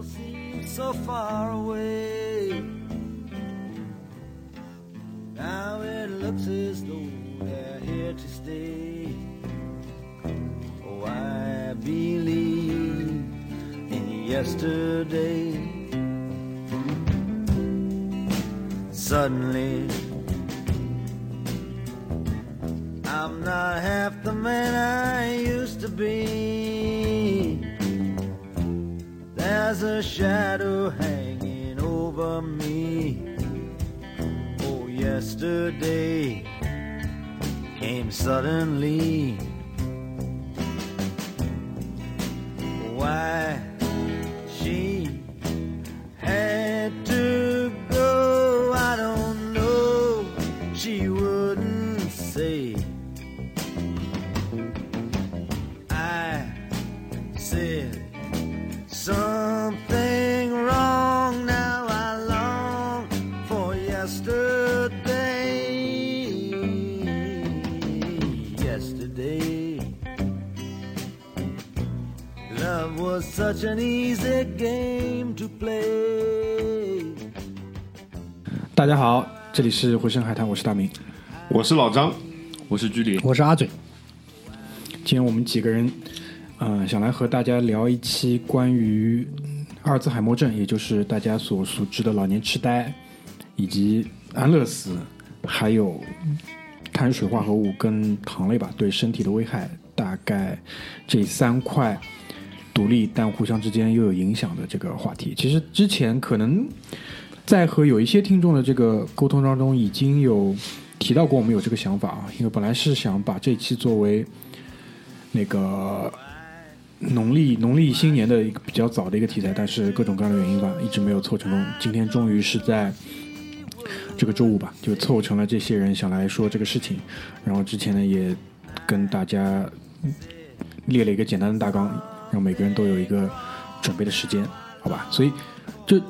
People seem so far away. Now it looks as though they're here to stay. Oh, I believe in yesterday. Suddenly, I'm not half the man I used to be. There's a shadow hanging over me. Oh, yesterday came suddenly. Such an easy game to play. 大家好，这里是回声海滩，我是大明。我是老张，我是居里，我是阿嘴，今天我们几个人，嗯、想来和大家聊一期关于阿尔兹海默症，也就是大家所熟知的老年痴呆，以及安乐死，还有碳水化合物跟糖类吧对身体的危害，大概这三块独立但互相之间又有影响的这个话题。其实之前可能在和有一些听众的这个沟通当中，已经有提到过我们有这个想法啊，因为本来是想把这期作为那个农历农历新年的一个比较早的一个题材，但是各种各样的原因吧，一直没有凑成功。今天终于是在这个周五吧，就凑成了这些人想来说这个事情。然后之前呢，也跟大家列了一个简单的大纲，让每个人都有一个准备的时间，好吧？所以就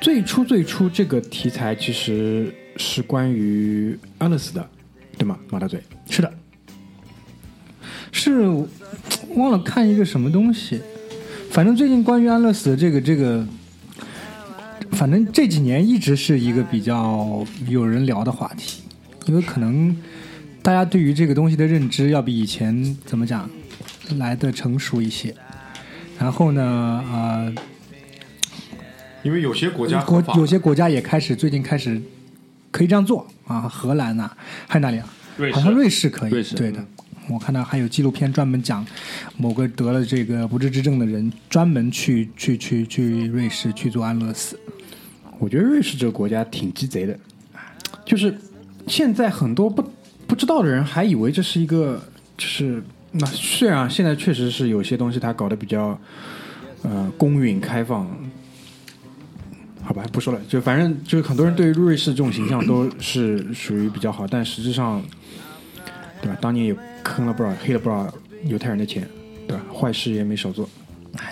最初最初这个题材其实是关于安乐死的，对吗？马大嘴。是的，是忘了看一个什么东西，反正最近关于安乐死的这个这个，反正这几年一直是一个比较有人聊的话题，因为可能大家对于这个东西的认知要比以前怎么讲来的成熟一些，然后呢，呃，因为有些国家国有些国家也开始最近开始可以这样做啊，荷兰呐、还有哪里啊？瑞士好像瑞士可以，瑞士对的。我看到还有纪录片专门讲某个得了这个不治之症的人，专门去去去去瑞士去做安乐死。我觉得瑞士这个国家挺鸡贼的，就是现在很多不不知道的人还以为这是一个，就是那虽然现在确实是有些东西它搞得比较呃公允开放，好吧，不说了，就反正就是很多人对于瑞士这种形象都是属于比较好，但实质上，对吧？当年也坑了不少、黑了不少犹太人的钱，对吧？坏事也没少做。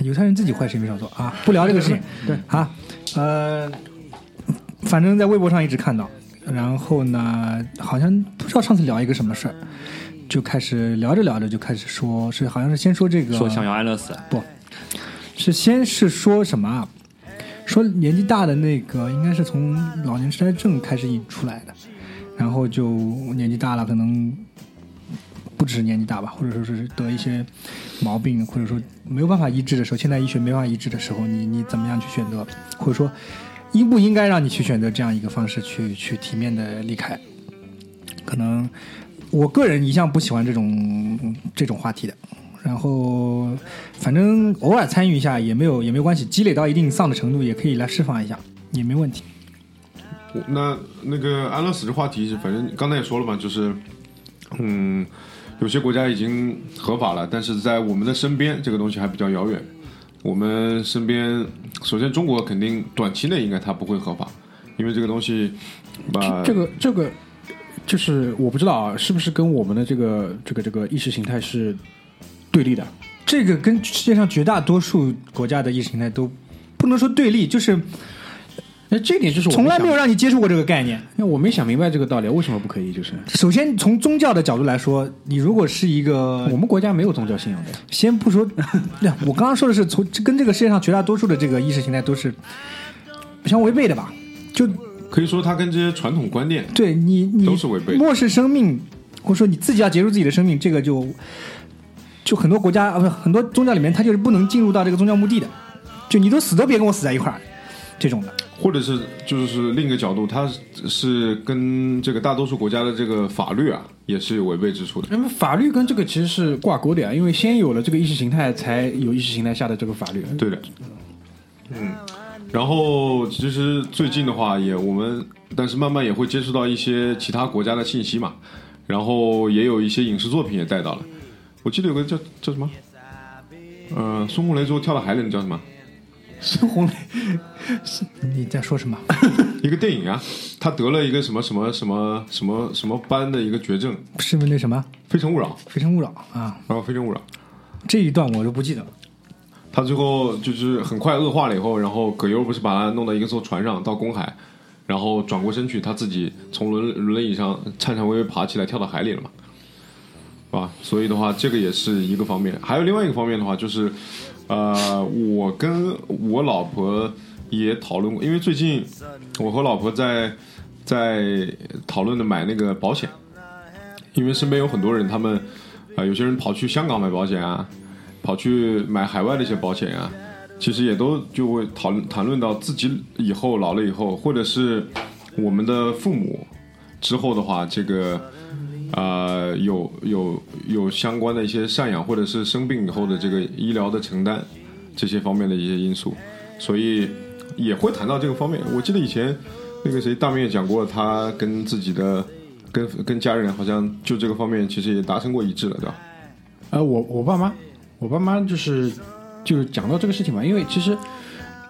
犹太人自己坏事也没少做啊，不聊这个事情。对啊，呃，反正在微博上一直看到，然后呢，好像不知道上次聊一个什么事儿，就开始聊着聊着就开始说，是好像是先说这个说想要安乐死，不是先是说什么啊？说年纪大的那个应该是从老年痴呆症开始引出来的，然后就年纪大了，可能不只是年纪大吧，或者说是得一些毛病，或者说没有办法医治的时候，现代医学没办法医治的时候，你你怎么样去选择，或者说应不应该让你去选择这样一个方式去去体面的离开？可能我个人一向不喜欢这种这种话题的。然后，反正偶尔参与一下也没有也没有关系，积累到一定丧的程度，也可以来释放一下，也没问题。那那个安乐死这话题是，反正刚才也说了嘛，就是，嗯，有些国家已经合法了，但是在我们的身边，这个东西还比较遥远。我们身边，首先中国肯定短期内应该它不会合法，因为这个东西，把这个这个就是我不知道啊，是不是跟我们的这个这个这个意识形态是对立的？这个跟世界上绝大多数国家的意识形态都不能说对立，就是那这点就是我从来没有，让你接触过这个概念。那我没想明白这个道理，为什么不可以？就是首先从宗教的角度来说，你如果是一个我们国家没有宗教信仰的，先不说，那 我刚刚说的是从跟这个世界上绝大多数的这个意识形态都是相违背的吧？就可以说它跟这些传统观念对你你都是违背的漠视生命，或者说你自己要结束自己的生命，这个就就很多国家啊不是很多宗教里面，它就是不能进入到这个宗教墓地的，就你都死都别跟我死在一块儿，这种的。或者是就是另一个角度，它是跟这个大多数国家的这个法律啊，也是有违背之处的。那么法律跟这个其实是挂钩的呀，因为先有了这个意识形态，才有意识形态下的这个法律。对的，嗯，然后其实最近的话也我们，但是慢慢也会接触到一些其他国家的信息嘛，然后也有一些影视作品也带到了。我记得有个叫叫什么，呃，孙红雷最后跳到海里的叫什么？孙红雷你在说什么？一个电影啊，他得了一个什么什么什么什么什么斑的一个绝症，是不是那什么《非诚勿扰》，《非诚勿扰》啊？然后《非诚勿扰》。这一段我都不记得了。他最后就是很快恶化了以后，然后葛优不是把他弄到一艘船上到公海，然后转过身去，他自己从轮轮椅上颤颤巍巍爬起来跳到海里了嘛，是吧？所以的话，这个也是一个方面。还有另外一个方面的话，就是呃，我跟我老婆也讨论过，因为最近我和老婆在在讨论的买那个保险，因为身边有很多人，他们啊、有些人跑去香港买保险啊，跑去买海外的一些保险啊，其实也都就会讨论谈论到自己以后老了以后，或者是我们的父母之后的话，这个呃有有有相关的一些赡养，或者是生病以后的这个医疗的承担这些方面的一些因素，所以也会谈到这个方面。我记得以前那个谁大明也讲过，他跟自己的跟跟家人好像就这个方面其实也达成过一致了，对吧？呃，我我爸妈，我爸妈就是就是讲到这个事情嘛，因为其实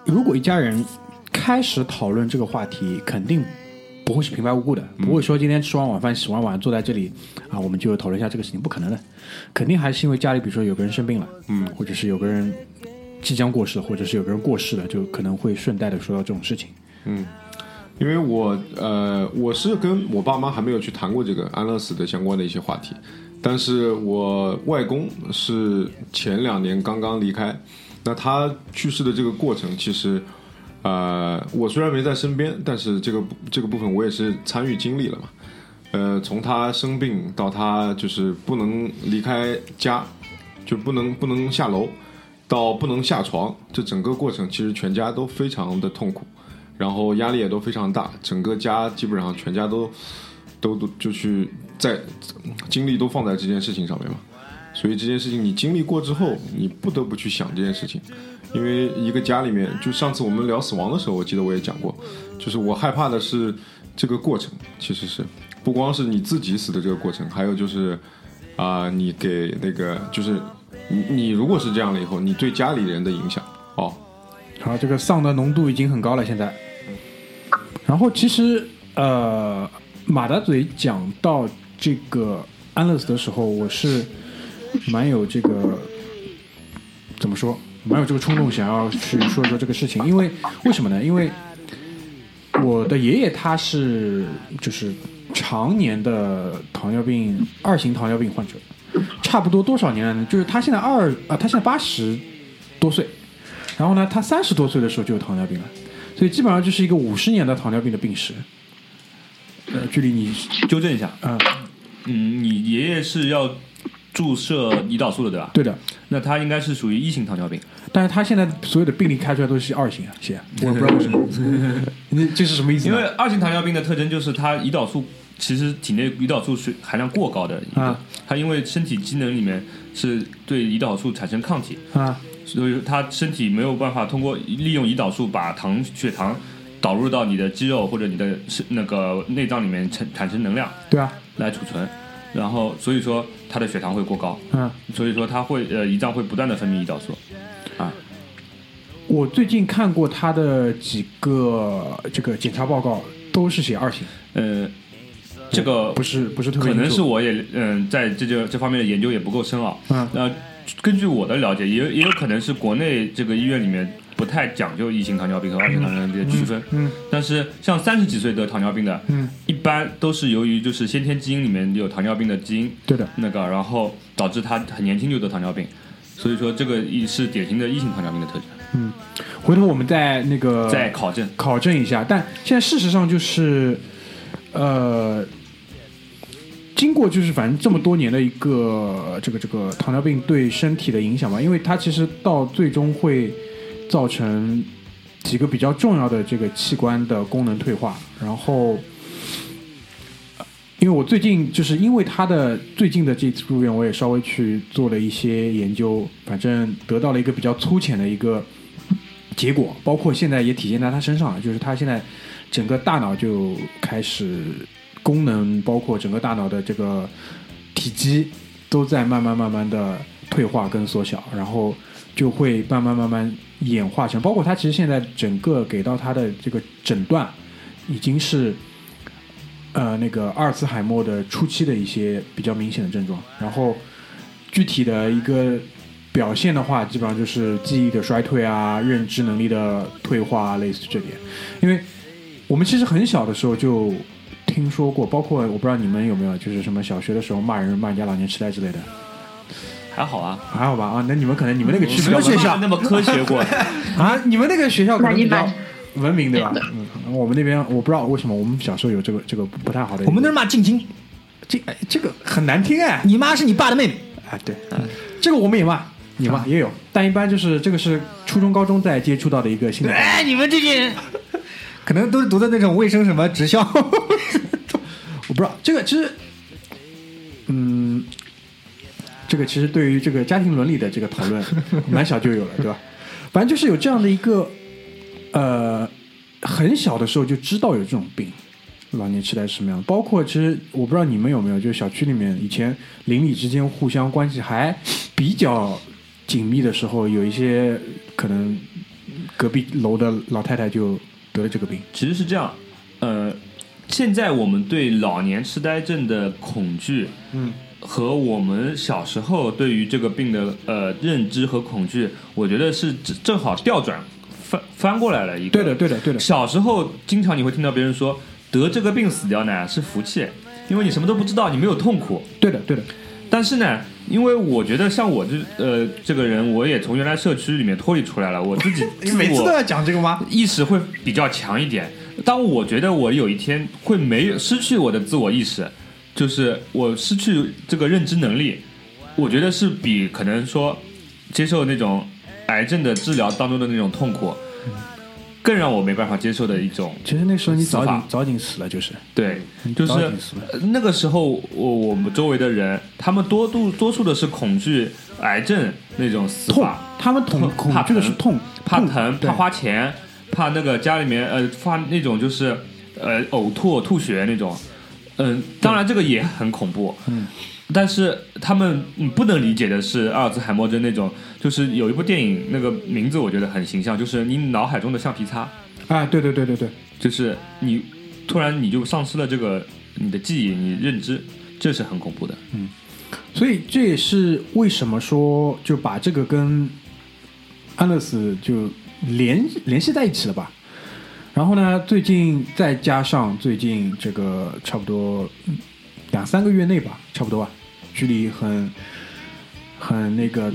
如果一家人开始讨论这个话题，肯定不会是平白无故的，不会说今天吃完晚饭、洗完碗坐在这里啊，我们就讨论一下这个事情，不可能的，肯定还是因为家里比如说有个人生病了，嗯，或者是有个人即将过世了，或者是有个人过世了，就可能会顺带的说到这种事情。嗯。因为我呃，我是跟我爸妈还没有去谈过这个安乐死的相关的一些话题，但是我外公是前两年刚刚离开，那他去世的这个过程，其实呃，我虽然没在身边，但是这个这个部分我也是参与经历了嘛。呃，从他生病到他就是不能离开家，就不能不能下楼，到不能下床，这整个过程其实全家都非常的痛苦。然后压力也都非常大，整个家基本上全家都都都就去在精力都放在这件事情上面嘛。所以这件事情你经历过之后，你不得不去想这件事情，因为一个家里面，就上次我们聊死亡的时候，我记得我也讲过，就是我害怕的是这个过程，其实是不光是你自己死的这个过程，还有就是啊、你给那个 就是你你如果是这样了以后，你对家里人的影响哦，好，这个丧的浓度已经很高了，现在。然后其实呃，马大嘴讲到这个安乐死的时候，我是蛮有这个怎么说，蛮有这个冲动想要去说一说这个事情，因为为什么呢？因为我的爷爷他是就是常年的糖尿病二型糖尿病患者，差不多多少年了呢？就是他现在二啊、他现在八十多岁，然后呢，他三十多岁的时候就有糖尿病了，所以基本上就是一个五十年的糖尿病的病史。呃，距离你纠正一下，啊、嗯，你爷爷是要注射胰岛素的，对吧？对的，那他应该是属于一型糖尿病。但是他现在所有的病例开出来都是二型啊，写我也不知道为什么，那这是什么意思？因为二型糖尿病的特征就是它胰岛素其实体内胰岛素是含量过高的啊它因为身体机能里面是对胰岛素产生抗体，啊所以它身体没有办法通过利用胰岛素把糖血糖导入到你的肌肉或者你的是那个内脏里面产产生能量对啊，来储存，然后所以说他的血糖会过高，嗯。所以说他会呃胰脏会不断的分泌胰岛素。啊我最近看过他的几个这个检查报告，都是写二型，呃，这个不是不是特别可能是我也嗯、在这这这方面的研究也不够深奥。嗯那根据我的了解，也也有可能是国内这个医院里面不太讲究一型糖尿病和二型糖尿病的区分。嗯但是像三十几岁得糖尿病的，嗯，一般都是由于就是先天基因里面有糖尿病的基因，对的，那个，然后导致他很年轻就得糖尿病，所以说这个一是典型的一型糖尿病的特征，嗯回头我们再那个再考证。考证一下。但现在事实上就是，呃，经过就是反正这么多年的一个这个这个糖尿病对身体的影响吧，因为它其实到最终会造成几个比较重要的这个器官的功能退化，然后。因为我最近就是因为他的最近的这次入院，我也稍微去做了一些研究，反正得到了一个比较粗浅的一个结果，包括现在也体现在他身上了，就是他现在整个大脑就开始功能，包括整个大脑的这个体积都在慢慢慢慢的退化跟缩小，然后就会慢慢慢慢演化成，包括他其实现在整个给到他的这个诊断已经是。呃，那个阿尔茨海默的初期的一些比较明显的症状，然后具体的一个表现的话，基本上就是记忆的衰退啊，认知能力的退化啊，类似这点。因为我们其实很小的时候就听说过，包括我不知道你们有没有，就是什么小学的时候骂人骂人家老年痴呆之类的，还好啊，还好吧？啊，那你们可能你们那个区什么学校那么科学过？啊，你们那个学校可能比较文明对吧？嗯，我们那边我不知道为什么我们小时候有这个这个不不太好的，我们那儿骂静静，这哎这个很难听哎，你妈是你爸的妹妹。啊，对，嗯这个我们也骂，你骂也有，但一般就是这个是初中、高中在接触到的一个新的。哎，你们这些人 可能都是读的那种卫生什么职校。我不知道这个其实，嗯，这个其实对于这个家庭伦理的这个讨论，蛮小就有了，对吧？反正就是有这样的一个，呃，很小的时候就知道有这种病，老年痴呆是什么样的。包括其实我不知道你们有没有，就是小区里面以前邻里之间互相关系还比较紧密的时候，有一些可能隔壁楼的老太太就得了这个病。其实是这样，呃，现在我们对老年痴呆症的恐惧，嗯，和我们小时候对于这个病的呃认知和恐惧，我觉得是正正好调转翻翻过来了一个。对的，对的，对的。小时候经常你会听到别人说得这个病死掉呢是福气，因为你什么都不知道，你没有痛苦。对的，对的。但是呢，因为我觉得像我这呃这个人，我也从原来社区里面脱离出来了，我自己 你每次都要讲这个吗？意识会比较强一点。当我觉得我有一天会没有失去我的自我意识，就是我失去这个认知能力，我觉得是比可能说接受那种癌症的治疗当中的那种痛苦，更让我没办法接受的一种。其实那时候你早早点死了，就是对，就是那个时候我我们周围的人，他们多度多数的是恐惧癌症那种死痛法，，他们恐痛恐怕惧的是痛，怕疼，怕花钱，怕那个家里面呃发那种就是呃呕吐、吐血那种。嗯、当然这个也很恐怖。嗯。但是他们嗯不能理解的是阿尔兹海默症那种，就是有一部电影，那个名字我觉得很形象，就是你脑海中的橡皮擦，啊，对对对对对，就是你突然你就丧失了这个你的记忆、你认知，这是很恐怖的。嗯所以这也是为什么说就把这个跟安乐死就联联系在一起了吧。然后呢，最近再加上最近这个差不多两三个月内吧，差不多吧，距离很很那个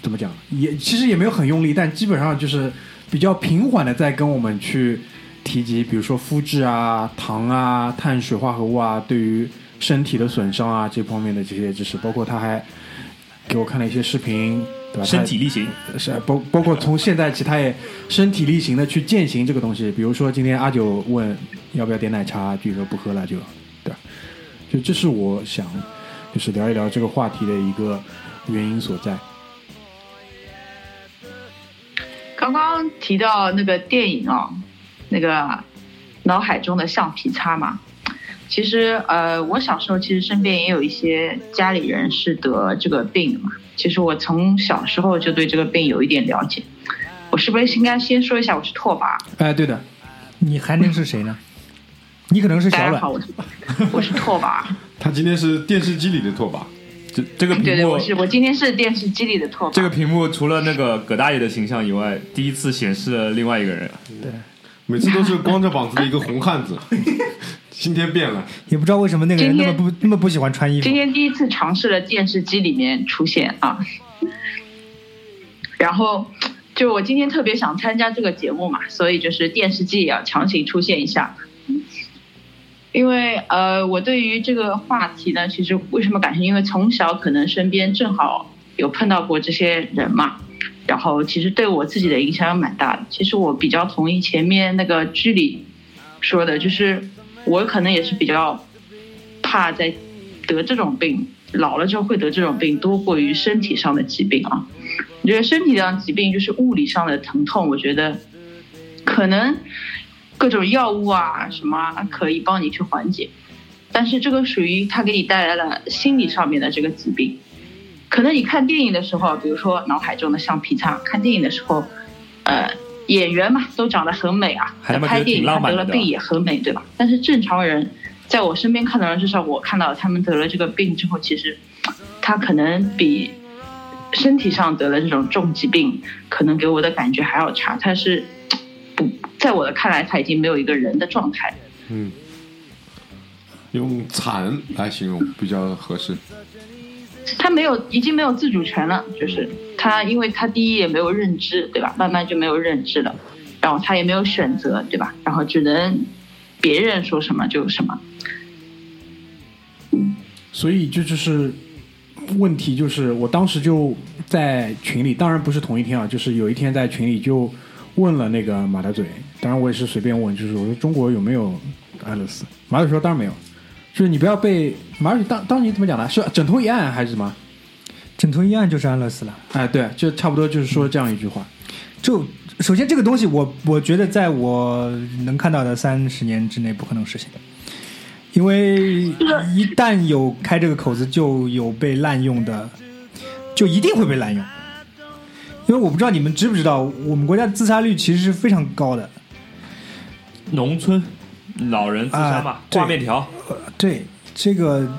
怎么讲，也其实也没有很用力，但基本上就是比较平缓的在跟我们去提及，比如说肤质啊、糖啊、碳水化合物啊，对于身体的损伤啊这方面的这些知识，包括他还给我看了一些视频，对吧？身体力行，他是包包括从现在起，他也身体力行的去践行这个东西。比如说今天阿九问要不要点奶茶，据说不喝了就，对吧？就这是我想就是聊一聊这个话题的一个原因所在。刚刚提到那个电影哦，那个脑海中的橡皮擦嘛，其实呃，我小时候其实身边也有一些家里人是得这个病的嘛。其实我从小时候就对这个病有一点了解。我是不是应该先说一下我是拓跋？哎，对的，你还能是谁呢？你可能是小大家好，我是我是拓跋。他今天是电视机里的拓跋，这这个屏幕，对对，我是我今天是电视机里的拓跋。这个屏幕除了那个葛大爷的形象以外，第一次显示了另外一个人。对每次都是光着膀子的一个红汉子，今天变了。也不知道为什么那个人那么不那么不喜欢穿衣服今。天第一次尝试了电视机里面出现啊，然后就我今天特别想参加这个节目嘛，所以就是电视机也要强行出现一下。因为呃，我对于这个话题呢，其实为什么感兴趣？因为从小可能身边正好有碰到过这些人嘛，然后其实对我自己的影响也蛮大的。其实我比较同意前面那个剧里说的，就是我可能也是比较怕在得这种病，老了之后会得这种病，多过于身体上的疾病啊。我觉得身体上疾病就是物理上的疼痛，我觉得可能各种药物啊什么可以帮你去缓解，但是这个属于它给你带来了心理上面的这个疾病。可能你看电影的时候，比如说脑海中的橡皮擦，看电影的时候，呃，演员嘛都长得很美啊，还拍电影他得了病也很美，对吧？但是正常人，在我身边看到的人，至少我看到他们得了这个病之后，其实他可能比身体上得了这种重疾病，可能给我的感觉还要差。他是不在我的看来，他已经没有一个人的状态。嗯，用惨来形容比较合适。他没有，已经没有自主权了，就是他，因为他第一也没有认知，对吧？慢慢就没有认知了，然后他也没有选择，对吧？然后只能别人说什么就什么。所以这就是问题，就是我当时就在群里，当然不是同一天啊，就是有一天在群里就问了那个马大嘴，当然我也是随便问，就是我说中国有没有安乐死？马大嘴说当然没有，就是你不要被马当当你怎么讲的？是枕头一按还是什么？枕头一按就是安乐死了。哎，对，就差不多就是说这样一句话。就首先这个东西我，我觉得在我能看到的三十年之内不可能实现，因为一旦有开这个口子，就有被滥用的，就一定会被滥用。因为我不知道你们知不知道，我们国家自杀率其实是非常高的。农村老人自杀嘛挂面条，对这个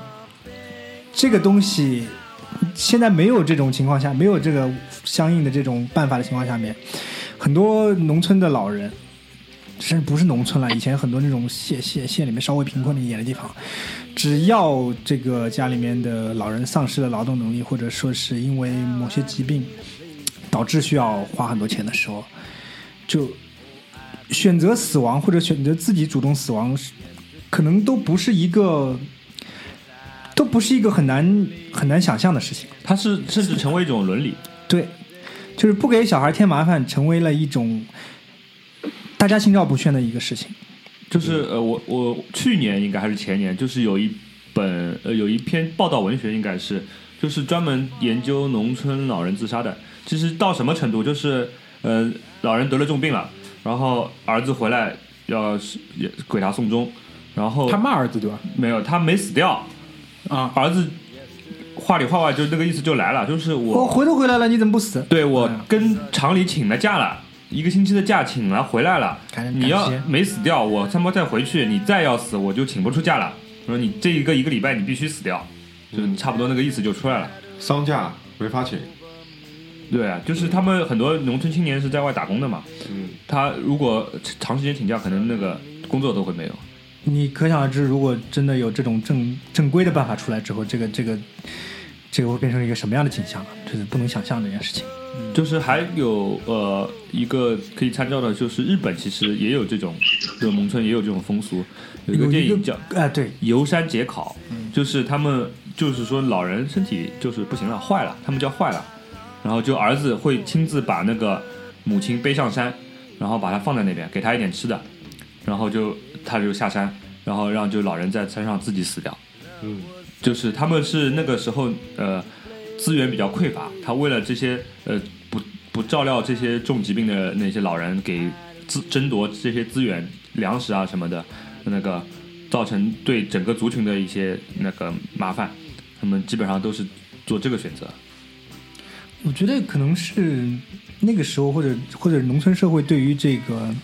这个东西，现在没有这种情况下，没有这个相应的这种办法的情况下面，很多农村的老人，甚至不是农村了，以前很多那种县县县里面稍微贫困一点的地方，只要这个家里面的老人丧失了劳动能力，或者说是因为某些疾病导致需要花很多钱的时候，就选择死亡或者选择自己主动死亡，可能都不是一个，都不是一个很难很难想象的事情。它是甚至成为一种伦理。对，就是不给小孩添麻烦，成为了一种大家心照不宣的一个事情。就是呃，我我去年应该还是前年，就是有一本呃有一篇报道文学，应该是就是专门研究农村老人自杀的。其实到什么程度，就是呃老人得了重病了，然后儿子回来要是也给他送终，然后他骂儿子对吧？没有他没死掉，啊，儿子话里话外就那个意思就来了，就是我我回都回来了，你怎么不死？对我嗯跟厂里请了假了，一个星期的假请了回来了，你要没死掉，我他妈再回去，你再要死我就请不出假了。我说你这一个一个礼拜你必须死掉，就是差不多那个意思就出来了。丧假没法请，对啊，就是他们很多农村青年是在外打工的嘛，嗯，他如果长时间请假，可能那个工作都会没有。你可想而知，如果真的有这种正正规的办法出来之后，这个这个这个会变成一个什么样的景象啊？就是不能想象这件事情。就是还有呃一个可以参照的，就是日本其实也有这种，就农村也有这种风俗，有一个电影叫哎，对，游山解考，就是他们就是说老人身体就是不行了，坏了，他们叫坏了，然后就儿子会亲自把那个母亲背上山，然后把她放在那边，给她一点吃的，然后就他就下山，然后让就老人在山上自己死掉。嗯，就是他们是那个时候呃资源比较匮乏，他为了这些呃不不照料这些重疾病的那些老人，给资争夺这些资源、粮食啊什么的，那个造成对整个族群的一些那个麻烦，他们基本上都是做这个选择。我觉得可能是那个时候，或者或者农村社会对于这个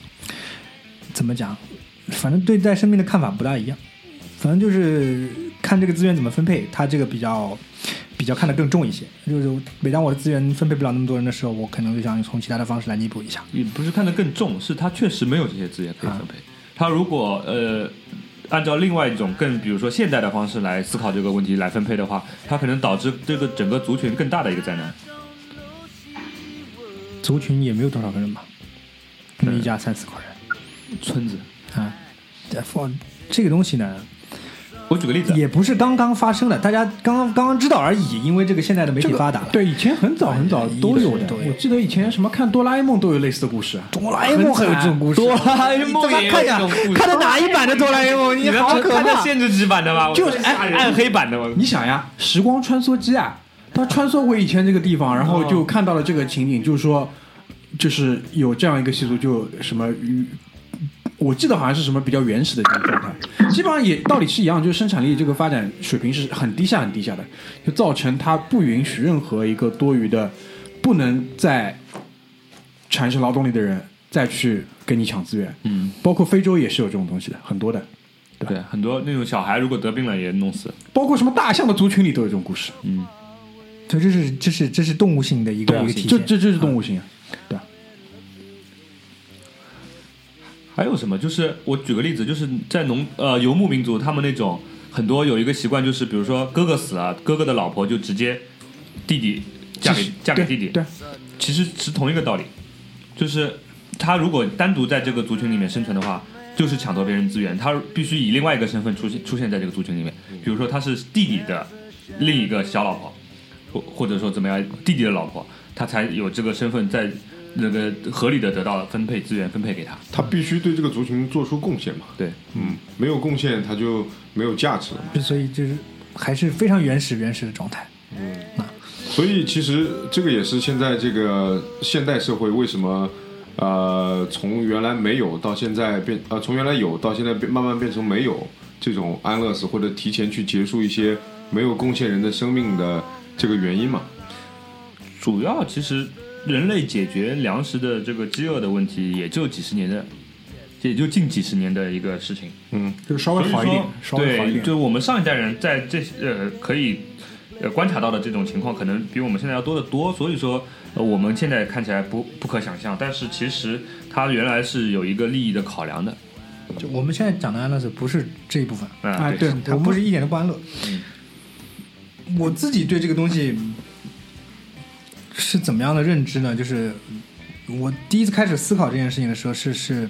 怎么讲，反正对待生命的看法不大一样。反正就是看这个资源怎么分配，他这个比较比较看得更重一些。就是每当我的资源分配不了那么多人的时候，我可能就想从其他的方式来弥补一下。也不是看得更重，是他确实没有这些资源可以分配。他如果呃按照另外一种更比如说现代的方式来思考这个问题来分配的话，它可能导致这个整个族群更大的一个灾难。族群也没有多少个人吧，可能一家三四口人村子，啊。这放这个东西呢，我举个例子，也不是刚刚发生的，大家刚刚刚刚知道而已。因为这个现在的媒体发达了，对，以前很早很早都有的。我记得以前什么看哆啦 A 梦都有类似的故事啊。哆啦 A 梦还有这种故事，哆啦 A 梦也有看呀这种故事，看的哪一版的哆啦 A 梦？你好可看的怕！限制级版的吧？就是暗暗黑版的吗？你想呀，时光穿梭机啊，它穿梭回以前这个地方，然后就看到了这个情景，就是说，就是有这样一个习俗，就什么与。我记得好像是什么比较原始的这种状态，基本上也道理是一样，就是生产力这个发展水平是很低下很低下的，就造成它不允许任何一个多余的、不能再产生劳动力的人再去跟你抢资源。嗯，包括非洲也是有这种东西的，很多的，对，很多那种小孩如果得病了也弄死。包括什么大象的族群里都有这种故事。嗯，对，这是这是这是动物性的一个一个体现。这这这是动物性啊，对吧？还有什么？就是我举个例子，就是在农呃游牧民族，他们那种很多有一个习惯，就是比如说哥哥死了，哥哥的老婆就直接弟弟嫁给嫁给弟弟，对，其实是同一个道理，就是他如果单独在这个族群里面生存的话，就是抢夺别人资源，他必须以另外一个身份出现出现在这个族群里面，比如说他是弟弟的另一个小老婆，或或者说怎么样，弟弟的老婆，他才有这个身份在那个合理的得到分配资源分配给他。他必须对这个族群做出贡献嘛。对，嗯，没有贡献他就没有价值了嘛。所以就是还是非常原始原始的状态。嗯所以其实这个也是现在这个现代社会为什么呃从原来没有到现在变呃从原来有到现在变慢慢变成没有这种安乐死或者提前去结束一些没有贡献人的生命的这个原因嘛。主要其实人类解决粮食的这个饥饿的问题，也就几十年的，也就近几十年的一个事情。嗯，就稍微好一点，稍微好一对，点。就我们上一代人在这呃可以呃观察到的这种情况，可能比我们现在要多得多。所以说，呃，我们现在看起来不不可想象，但是其实它原来是有一个利益的考量的。就我们现在讲的安乐死不是这一部分，啊、啊，对对，我们它不是一点都不安乐。我自己对这个东西是怎么样的认知呢？就是我第一次开始思考这件事情的时候，是是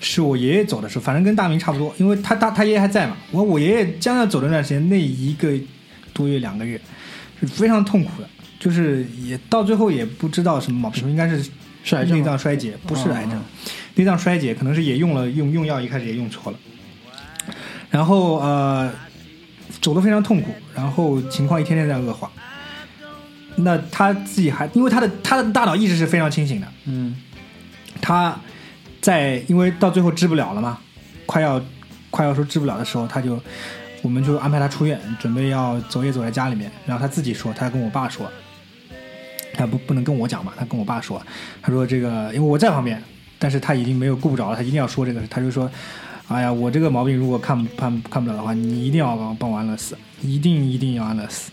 是我爷爷走的时候，反正跟大明差不多，因为他他他爷爷还在嘛。我我爷爷将要走的那段时间，那一个多月两个月是非常痛苦的，就是也到最后也不知道什么毛病，应该是是癌症内脏衰竭，不是癌症哦，内脏衰竭可能是也用了用用药，一开始也用错了，然后呃走得非常痛苦，然后情况一天天在恶化。那他自己还因为他的他的大脑意识是非常清醒的，嗯，他在因为到最后治不了了嘛，快要快要说治不了的时候，他就我们就安排他出院，准备要走也走在家里面，然后他自己说，他跟我爸说，他不不能跟我讲嘛，他跟我爸说，他说这个因为我在旁边，但是他已经没有顾不着了，他一定要说这个，他就说，哎呀，我这个毛病如果看不看看不了的话，你一定要帮帮我安乐死，一定一定要安乐死。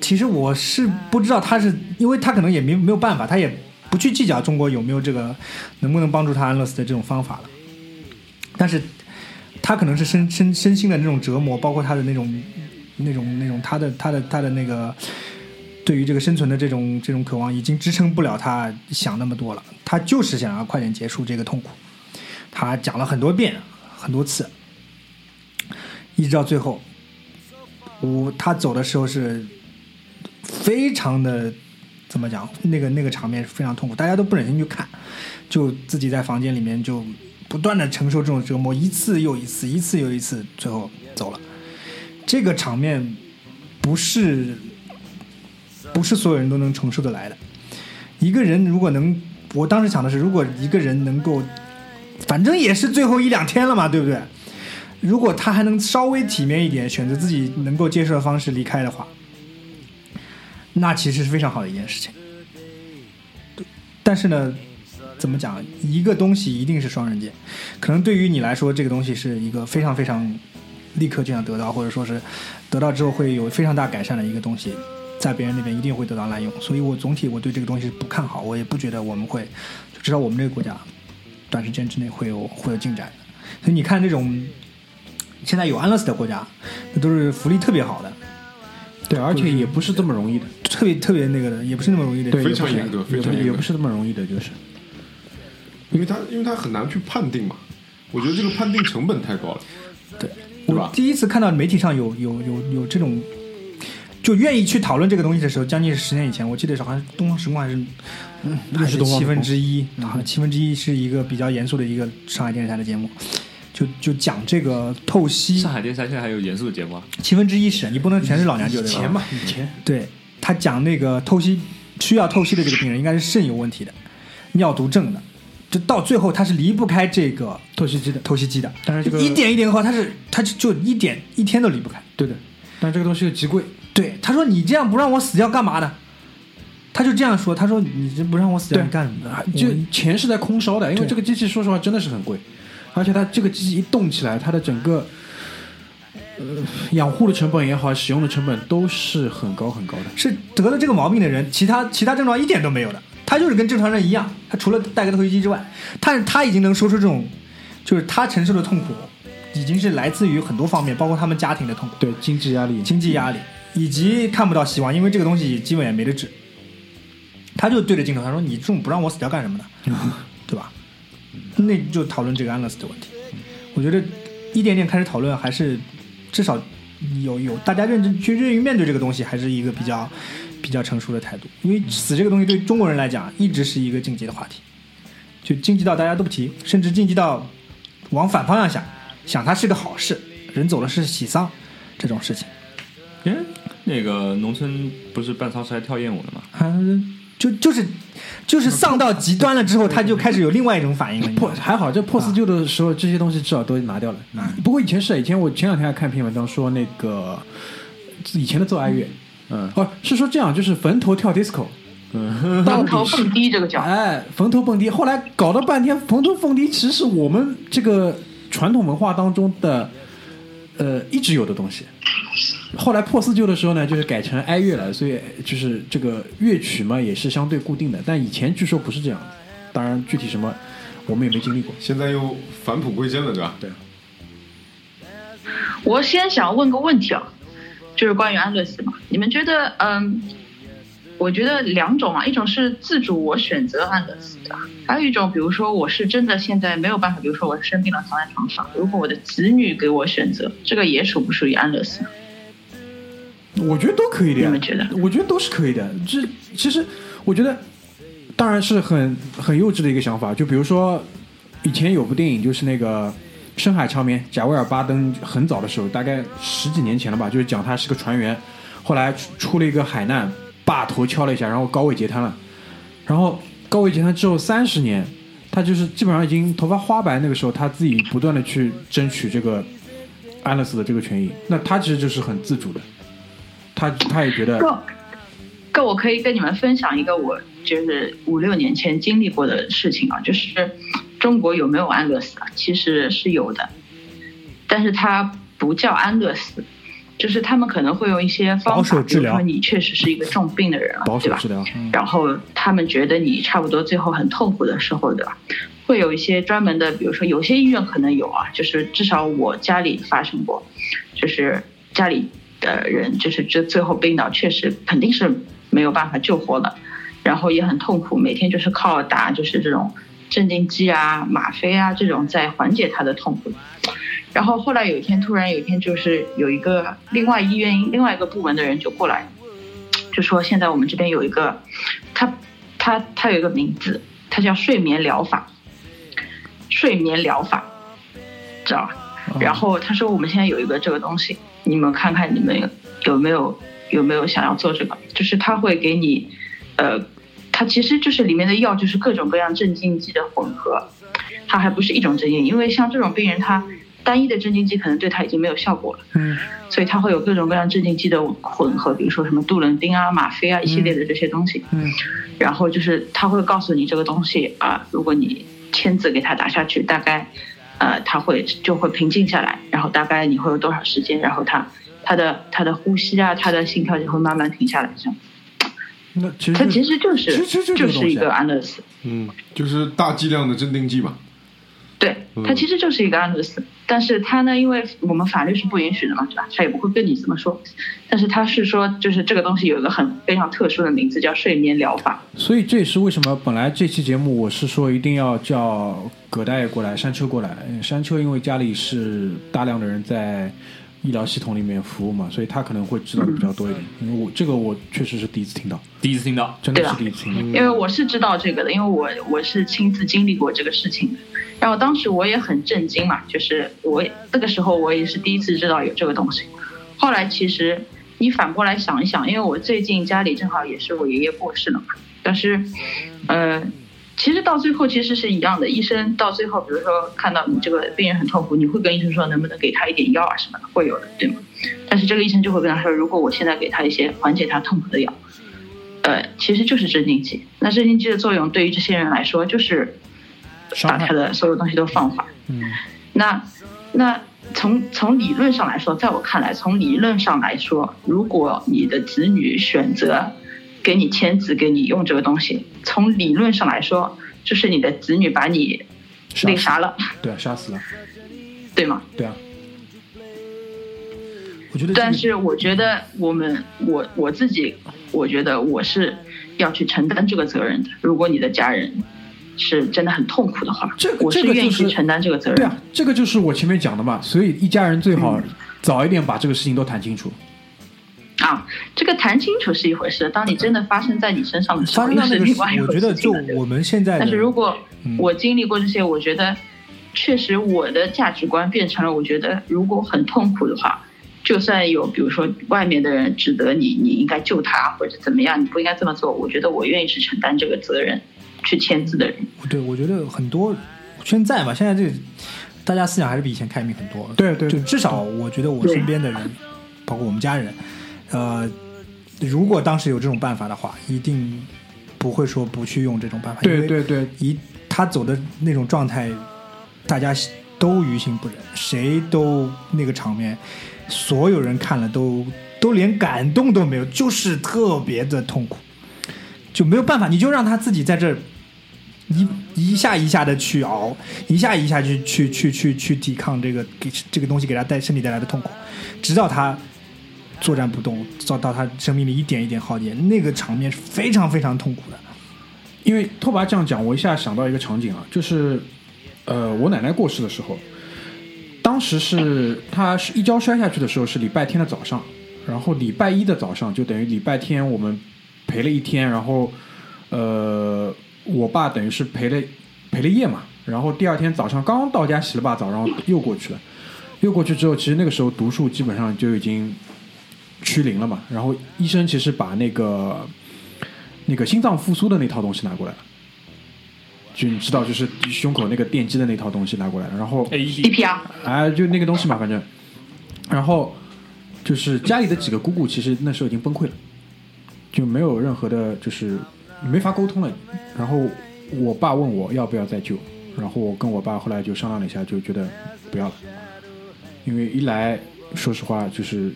其实我是不知道他是，因为他可能也没没有办法，他也不去计较中国有没有这个能不能帮助他安乐死的这种方法了。但是他可能是身身身心的那种折磨，包括他的那种那种那种他的他的他的那个对于这个生存的这种这种渴望，已经支撑不了他想那么多了。他就是想要快点结束这个痛苦。他讲了很多遍，很多次，一直到最后，我他走的时候是非常的怎么讲？那个那个场面非常痛苦，大家都不忍心去看，就自己在房间里面就不断的承受这种折磨，一次又一次，一次又一次，最后走了。这个场面不是不是所有人都能承受得来的。一个人如果能，我当时想的是，如果一个人能够，反正也是最后一两天了嘛，对不对？如果他还能稍微体面一点，选择自己能够接受的方式离开的话，那其实是非常好的一件事情。但是呢，怎么讲？一个东西一定是双刃剑，可能对于你来说，这个东西是一个非常非常立刻就想得到，或者说是得到之后会有非常大改善的一个东西，在别人那边一定会得到滥用。所以我总体我对这个东西不看好，我也不觉得我们会，至少我们这个国家短时间之内会有会有进展的。所以你看这种现在有安乐死的国家，那都是福利特别好的，对，而且也不是这么容易的，特别特别那个的，也不是那么容易的。对，非常严格，非常严格也不，是这么容易的，就是。因为他因为他很难去判定嘛，我觉得这个判定成本太高了，对，我第一次看到媒体上有有有有这种，就愿意去讨论这个东西的时候，将近十年以前，我记得是好像东方时空还是，嗯，还是东方七分之一，好像七分之一是一个比较严肃的一个上海电视台的节目，就就讲这个透析上，海电视台现在还有严肃的节目啊？七分之一是你不能全是老娘舅对吧？钱嘛，以前对他讲那个透析需要透析的这个病人应该是肾有问题的，尿毒症的，就到最后他是离不开这个透析机的，透析机的，但是这个一点一点的话，他是他就就一点一天都离不开。对的，但这个东西又极贵，对，他说你这样不让我死掉干嘛呢？他就这样说，他说你这不让我死掉，你干什么呢？就钱是在空烧的，因为这个机器说实话真的是很贵，而且它这个机器一动起来，它的整个呃养护的成本也好，使用的成本都是很高很高的。是得了这个毛病的人，其他其他症状一点都没有的，他就是跟正常人一样，他除了戴个透析机之外，但是他已经能说出这种，就是他承受的痛苦，已经是来自于很多方面，包括他们家庭的痛苦、对经济压力，经济压力，以及看不到希望，因为这个东西基本也没得治。他就对着镜头他说：“你这种不让我死掉干什么呢？对吧？”那就讨论这个安乐死的问题。我觉得一点点开始讨论，还是至少有有大家认真去愿意面对这个东西，还是一个比较比较成熟的态度。因为死这个东西对中国人来讲一直是一个禁忌的话题，就禁忌到大家都不提，甚至禁忌到往反方向想，想它是个好事，人走了是喜丧这种事情。哎，那个农村不是办丧事还跳艳舞的吗？啊，就就是就是丧到极端了之后，他就开始有另外一种反应破还好，这破四旧的时候，这些东西至少都拿掉了。不过以前是，以前我前两天还看篇文章说那个以前的奏哀乐，嗯，哦，是说这样，就是坟头跳 disco，到坟头蹦迪这个叫，哎，坟头蹦迪，后来搞了半天，坟头蹦迪其实是我们这个传统文化当中的呃一直有的东西。后来破四旧的时候呢，就是改成哀乐了，所以就是这个乐曲嘛也是相对固定的。但以前据说不是这样的，当然具体什么我们也没经历过。现在又返璞归真了，对吧？对。我先想问个问题啊，就是关于安乐死嘛，你们觉得，嗯，我觉得两种啊，一种是自主我选择安乐死的，还有一种，比如说我是真的现在没有办法，比如说我生病了躺在床上，如果我的子女给我选择，这个也属不属于安乐死？我觉得都可以的呀。你们觉得我觉得都是可以的。这其实我觉得，当然是很很幼稚的一个想法。就比如说，以前有部电影，就是那个《深海长眠》，贾维尔巴登很早的时候，大概十几年前了吧，就是讲他是个船员，后来出出了一个海难，把头敲了一下，然后高位截瘫了。然后高位截瘫之后三十年，他就是基本上已经头发花白，那个时候他自己不断的去争取这个安乐死的这个权益。那他其实就是很自主的。他他也觉得，个个我可以跟你们分享一个我就是五六年前经历过的事情啊，就是中国有没有安乐死啊？其实是有的，但是它不叫安乐死，就是他们可能会用一些方保法，比如说你确实是一个重病的人了，对吧保守治？疗，嗯然后他们觉得你差不多最后很痛苦的时候，对吧？会有一些专门的，比如说有些医院可能有啊，就是至少我家里发生过，就是家里的人就是这最后病倒，确实肯定是没有办法救活了，然后也很痛苦，每天就是靠打就是这种镇静剂啊、吗啡啊这种在缓解他的痛苦。然后后来有一天，突然有一天就是有一个另外医院另外一个部门的人就过来，就说现在我们这边有一个，他他他有一个名字，他叫睡眠疗法，睡眠疗法，知道吧？然后他说我们现在有一个这个东西，你们看看你们有有没有有没有想要做这个？就是他会给你，呃，他其实就是里面的药就是各种各样镇静剂的混合，它还不是一种镇静，因为像这种病人他单一的镇静剂可能对他已经没有效果了。嗯，所以他会有各种各样镇静剂的混合，比如说什么杜冷丁啊、吗啡啊一系列的这些东西。嗯，然后就是他会告诉你这个东西啊，如果你签字给他打下去，大概呃，他会就会平静下来，然后大概你会有多少时间，然后他他的他的呼吸啊，他的心跳就会慢慢停下来，这样。那其实它其实就是就是一个安乐死，嗯，就是大剂量的镇定剂嘛。对，嗯它其实就是一个安乐死，但是它呢，因为我们法律是不允许的嘛，对吧？他也不会跟你这么说，但是他是说，就是这个东西有一个很非常特殊的名字，叫睡眠疗法。所以这也是为什么本来这期节目我是说一定要叫葛大爷过来，山丘过来。嗯山丘因为家里是大量的人在医疗系统里面服务嘛，所以他可能会知道的比较多一点。因为我这个我确实是第一次听到，第一次听到，真的是第一次听到。因为我是知道这个的，因为我我是亲自经历过这个事情的。然后当时我也很震惊嘛，就是我那个时候我也是第一次知道有这个东西。后来其实你反过来想一想，因为我最近家里正好也是我爷爷过世了嘛，但是呃，其实到最后其实是一样的。医生到最后，比如说看到你这个病人很痛苦，你会跟医生说能不能给他一点药啊什么的，会有的，对吗？但是这个医生就会跟他说，如果我现在给他一些缓解他痛苦的药，呃，其实就是镇静剂。那镇静剂的作用对于这些人来说，就是把他的所有东西都放缓。嗯，那那从从理论上来说，在我看来，从理论上来说，如果你的子女选择给你签字，给你用这个东西，从理论上来说，就是你的子女把你那啥了，对啊，杀死了，对吗？对啊，我觉得但是我觉得我们我我自己，我觉得我是要去承担这个责任的。如果你的家人是真的很痛苦的话，这个我是愿意去承担这个责任。对啊，这个就是我前面讲的嘛。所以一家人最好嗯早一点把这个事情都谈清楚。啊，这个谈清楚是一回事，当你真的发生在你身上的时候，那个另外一回事我觉得就我们现在，但是如果嗯我经历过这些，我觉得确实我的价值观变成了，我觉得如果很痛苦的话，就算有比如说外面的人指责你，你应该救他或者怎么样，你不应该这么做。我觉得我愿意去承担这个责任，去签字的人。对我觉得很多现在吧，现在这大家思想还是比以前开明很多。对对就至少我觉得我身边的人，包括我们家人，呃，如果当时有这种办法的话，一定不会说不去用这种办法。对对对，一他走的那种状态，大家都于心不忍，谁都那个场面，所有人看了都都连感动都没有，就是特别的痛苦，就没有办法，你就让他自己在这儿一一下一下的去熬，一下一下去去去去去抵抗这个给这个东西给他带身体带来的痛苦，直到他。作战不动，到到他生命里一点一点耗竭，那个场面是非常非常痛苦的。因为拓跋这样讲，我一下想到一个场景啊，就是，呃，我奶奶过世的时候，当时是她是一跤摔下去的时候是礼拜天的早上，然后礼拜一的早上就等于礼拜天我们陪了一天，然后，呃，我爸等于是陪了陪了夜嘛，然后第二天早上刚到家洗了把澡，然后又过去了，又过去之后，其实那个时候毒素基本上就已经趋零了嘛，然后医生其实把那个。那个心脏复苏的那套东西拿过来了，就你知道，就是胸口那个电击的那套东西拿过来了，然后 AED 哎，就那个东西嘛，反正，然后就是家里的几个姑姑，其实那时候已经崩溃了，就没有任何的，就是没法沟通了。然后我爸问我要不要再救，然后我跟我爸后来就商量了一下，就觉得不要了，因为一来说实话就是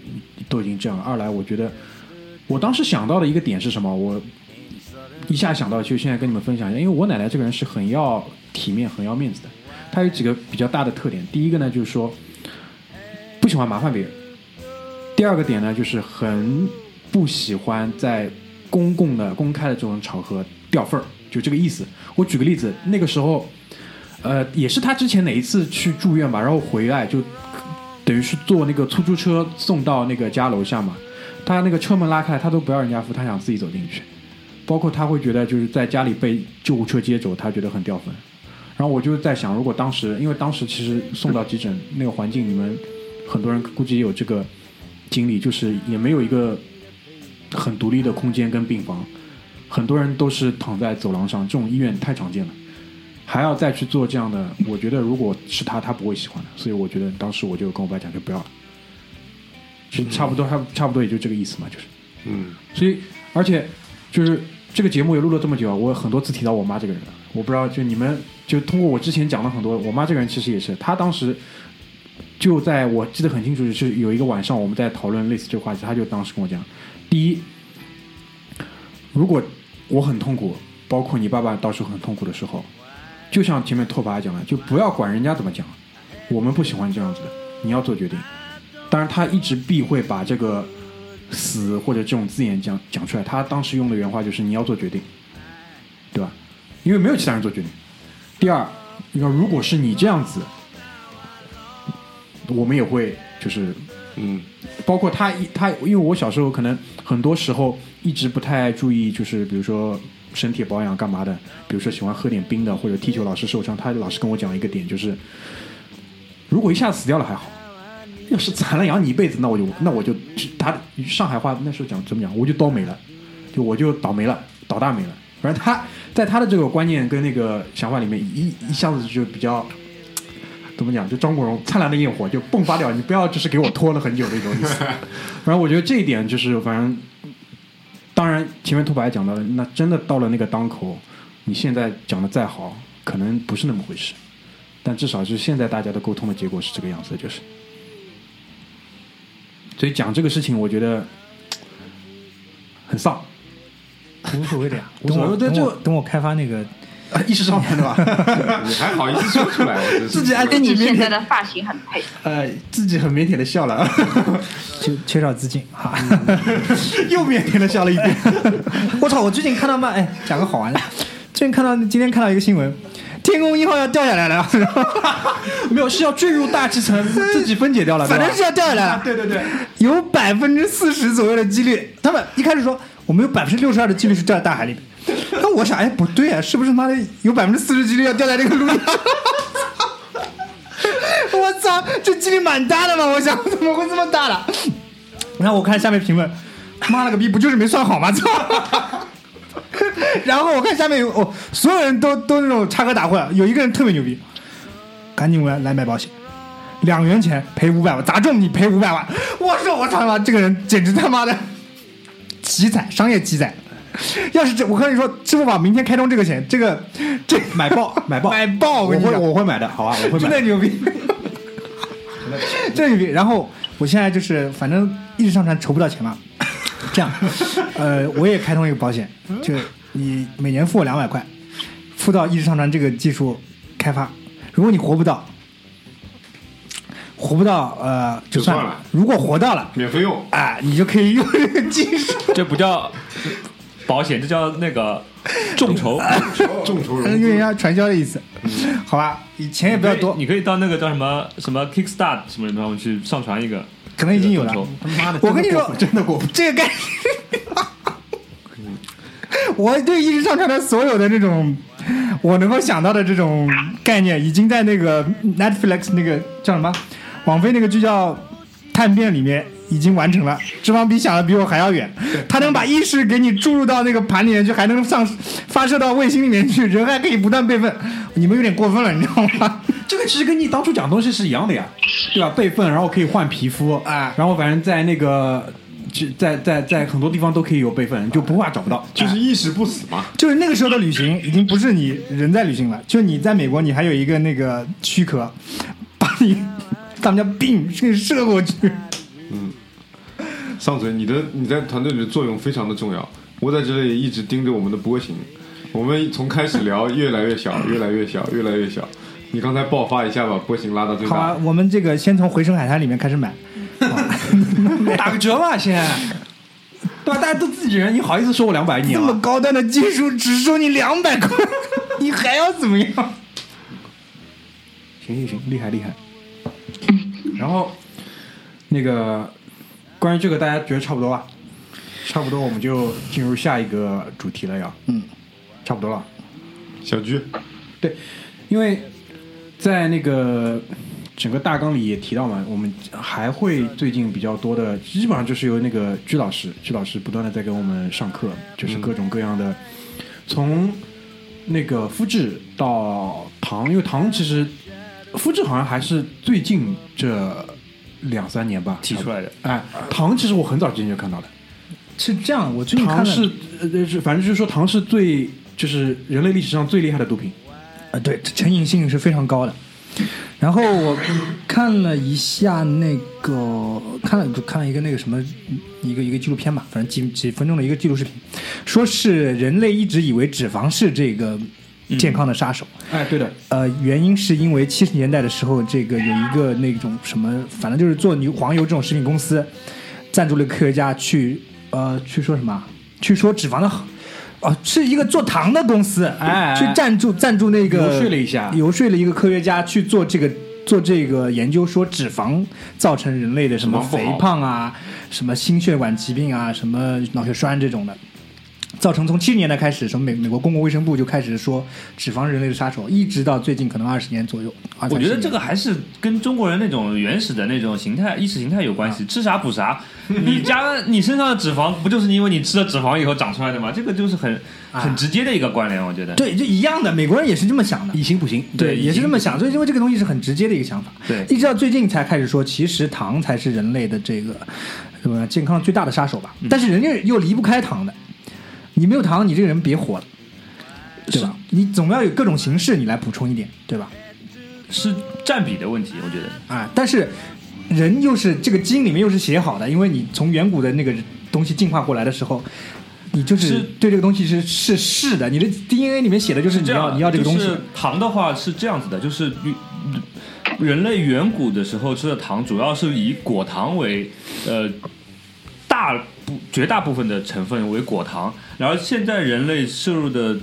都已经这样了，二来我觉得我当时想到的一个点是什么，我一下想到，就现在跟你们分享一下，因为我奶奶这个人是很要体面、很要面子的。她有几个比较大的特点，第一个呢就是说不喜欢麻烦别人，第二个点呢就是很不喜欢在公共的、公开的这种场合掉份儿，就这个意思。我举个例子，那个时候，呃，也是她之前哪一次去住院吧，然后回来就等于是坐那个出租车送到那个家楼下嘛，他那个车门拉开，他都不要人家扶，他想自己走进去。包括他会觉得就是在家里被救护车接走，他觉得很掉粉。然后我就在想，如果当时，因为当时其实送到急诊那个环境，你们很多人估计也有这个经历，就是也没有一个很独立的空间跟病房，很多人都是躺在走廊上，这种医院太常见了，还要再去做这样的，我觉得如果是他，他不会喜欢的。所以我觉得当时我就跟我爸讲，就不要了。其实差不多，差差不多也就这个意思嘛，就是。嗯所以，而且就是这个节目也录了这么久啊，我很多次提到我妈这个人，我不知道就你们就通过我之前讲了很多，我妈这个人其实也是，她当时就在我记得很清楚，就是有一个晚上我们在讨论类似这个话题，她就当时跟我讲，第一，如果我很痛苦，包括你爸爸到时候很痛苦的时候，就像前面拓跋讲的，就不要管人家怎么讲，我们不喜欢这样子的，你要做决定。当然，他一直避讳把这个死或者这种字眼讲讲出来。他当时用的原话就是你要做决定，对吧？因为没有其他人做决定。第二，你说如果是你这样子，我们也会就是嗯包括他一他，因为我小时候可能很多时候一直不太注意，就是比如说身体保养干嘛的，比如说喜欢喝点冰的，或者踢球老是受伤，他老是跟我讲一个点，就是如果一下子死掉了还好，要是残了养你一辈子，那我就那我就他上海话那时候讲怎么讲，我就倒霉了，就我就倒霉了，倒大霉了。反正他在他的这个观念跟那个想法里面，一一下子就比较怎么讲，就张国荣灿烂的焰火就迸发掉，你不要就是给我拖了很久那种意思。反正我觉得这一点就是，反正当然前面兔白讲到的，那真的到了那个当口，你现在讲的再好，可能不是那么回事。但至少是现在大家的沟通的结果是这个样子的，就是。所以讲这个事情，我觉得很丧，无所谓的呀。无所谓等我等对就我等我开发那个，意识上面对吧？你 还好意思说出来？自己还跟你现在的发型很配。呃，自己很腼腆的笑了，就缺少资金哈。又腼腆的笑了一遍。我操！我最近看到嘛，哎，讲个好玩的。最近看到今天看到一个新闻，天宫一号要掉下来了，没有，是要坠入大气层，自己分解掉了，反正是要掉下来了。对对对，有百分之四十左右的几率，他们一开始说我们有百分之六十二的几率是掉在大海里面。那我想，哎，不对啊，是不是妈的有百分之四十几率要掉在这个路上？我操，这几率蛮大的嘛！我想，怎么会这么大了？然后我看下面评论，妈了个逼，不就是没算好吗？操！然后我看下面有哦，所有人都都那种插科打诨，有一个人特别牛逼，赶紧来来买保险，两元钱赔五百万，砸中你赔五百万。我说我操他妈，这个人简直他妈的奇才，商业奇才。要是这，我跟你说，支付宝明天开通这个险，这个这买爆买爆买爆，我我会跟你讲，我会买的，好吧，我会买。真的牛逼，真的牛逼。然后我现在就是，反正一直上传筹不到钱嘛，这样，呃，我也开通一个保险，就你每年付我两百块，付到一直上传这个技术开发，如果你活不到，活不到呃就算了如果活到了，免费用，哎，你就可以用这个技术。这不叫保险，这叫那个众筹。众筹融有点资。像传销的意思，好吧？你钱也不要多，你可以到那个叫什么什么 Kickstart 什么什么去上传一个。可能已经有了。他妈的，我跟你说，真的过。这个概念，我对一直上传的所有的这种我能够想到的这种概念，已经在那个 Netflix 那个叫什么网飞那个剧叫《探变》里面已经完成了。脂肪比想的比我还要远，它能把意识给你注入到那个盘里面去，还能上发射到卫星里面去，人还可以不断备份。你们有点过分了，你知道吗？这个其实跟你当初讲的东西是一样的呀，对吧？备份，然后可以换皮肤，啊然后反正在那个，就在在在很多地方都可以有备份，就不怕找不到。就是意识不死嘛，就是那个时候的旅行已经不是你人在旅行了，就你在美国，你还有一个那个躯壳，把你他们家病给射过去。嗯上嘴，你的你在团队里的作用非常的重要。我在这里一直盯着我们的波形，我们从开始聊越来越小，越来越小，越来越小。你刚才爆发一下，把波形拉到最大好啊，。我们这个先从回声海滩里面开始买，打个折吧，先，对吧？大家都自己人，你好意思收我两百？你这么啊？高端的技术只收你两百块，你还要怎么样？行行行，厉害厉害。然后那个关于这个，大家觉得差不多吧？差不多，我们就进入下一个主题了呀。嗯，差不多了。小鞠，对，因为在那个整个大纲里也提到嘛，我们还会最近比较多的，基本上就是由那个鞠老师，鞠老师不断的在给我们上课，就是各种各样的，从那个肤质到糖，因为糖其实肤质好像还是最近这两三年吧提出来的。哎，糖其实我很早之前就看到了，是这样，我最近看糖是呃是反正就是说糖是最就是人类历史上最厉害的毒品。呃，对，成瘾性是非常高的。然后我看了一下那个，看了就看了一个那个什么，一个一个纪录片吧，反正几几分钟的一个纪录视频，说是人类一直以为脂肪是这个健康的杀手，哎，对的，呃，原因是因为七十年代的时候，这个有一个那种什么，反正就是做牛黄油这种食品公司，赞助了科学家去呃去说什么，去说脂肪的好。哦，是一个做糖的公司，哎哎去赞助赞助那个游说了一下。游说了一个科学家去做这个做这个研究，说脂肪造成人类的什么肥胖啊，什么心血管疾病啊，什么脑血栓这种的。造成从七十年代开始，什么美美国公共卫生部就开始说脂肪是人类的杀手，一直到最近可能二十年左右。我觉得这个还是跟中国人那种原始的那种形态、意识形态有关系，吃啥补啥。你加你身上的脂肪，不就是因为你吃了脂肪以后长出来的吗？这个就是很很直接的一个关联，我觉得。对，就一样的，美国人也是这么想的。以形补形。对，对也是这么想，所以因为这个东西是很直接的一个想法。对一直到最近才开始说，其实糖才是人类的这个什么健康最大的杀手吧。但是人家又离不开糖的，你没有糖，你这个人别活了，对吧？你总要有各种形式你来补充一点，对吧？是占比的问题，我觉得。啊，但是人又是这个基因里面又是写好的，因为你从远古的那个东西进化过来的时候。你就是是对这个东西是是是的，你的 DNA 里面写的就是你要你要这个东西，就是糖的话是这样子的，就是人类远古的时候吃的糖，主要是以果糖为呃大绝大部分的成分为果糖，然后现在人类摄入的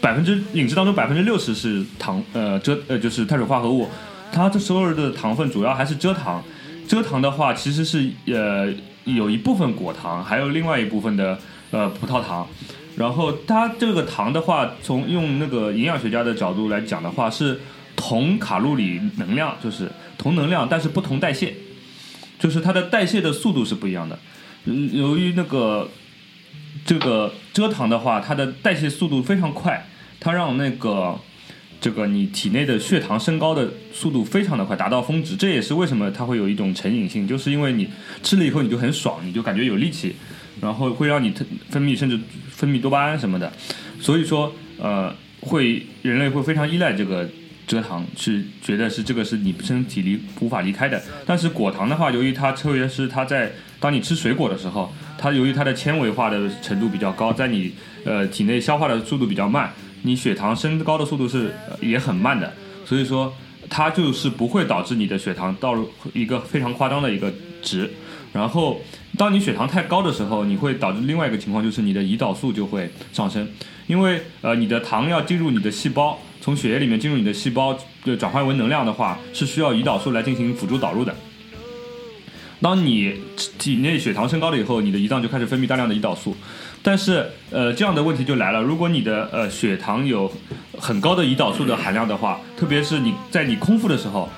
百分之饮食当中百分之六十是糖呃蔗呃就是碳水化合物，它这所有的糖分主要还是蔗糖，蔗糖的话其实是呃有一部分果糖，还有另外一部分的呃葡萄糖。然后它这个糖的话，从用那个营养学家的角度来讲的话，是同卡路里能量，就是同能量，但是不同代谢，就是它的代谢的速度是不一样的。由于那个这个蔗糖的话，它的代谢速度非常快，它让那个这个你体内的血糖升高的速度非常的快，达到峰值。这也是为什么它会有一种成瘾性，就是因为你吃了以后你就很爽，你就感觉有力气，然后会让你分泌甚至分泌多巴胺什么的。所以说，呃，会人类会非常依赖这个蔗糖，是觉得是这个是你身体离无法离开的。但是果糖的话，由于它特别是它在当你吃水果的时候，它由于它的纤维化的程度比较高，在你呃体内消化的速度比较慢，你血糖升高的速度是、也很慢的，所以说它就是不会导致你的血糖到一个非常夸张的一个值。然后，当你血糖太高的时候，你会导致另外一个情况，就是你的胰岛素就会上升，因为呃你的糖要进入你的细胞，从血液里面进入你的细胞，呃转换为能量的话，是需要胰岛素来进行辅助导入的。当你体内血糖升高了以后，你的胰脏就开始分泌大量的胰岛素，但是呃这样的问题就来了，如果你的呃血糖有很高的胰岛素的含量的话，特别是你在你空腹的时候，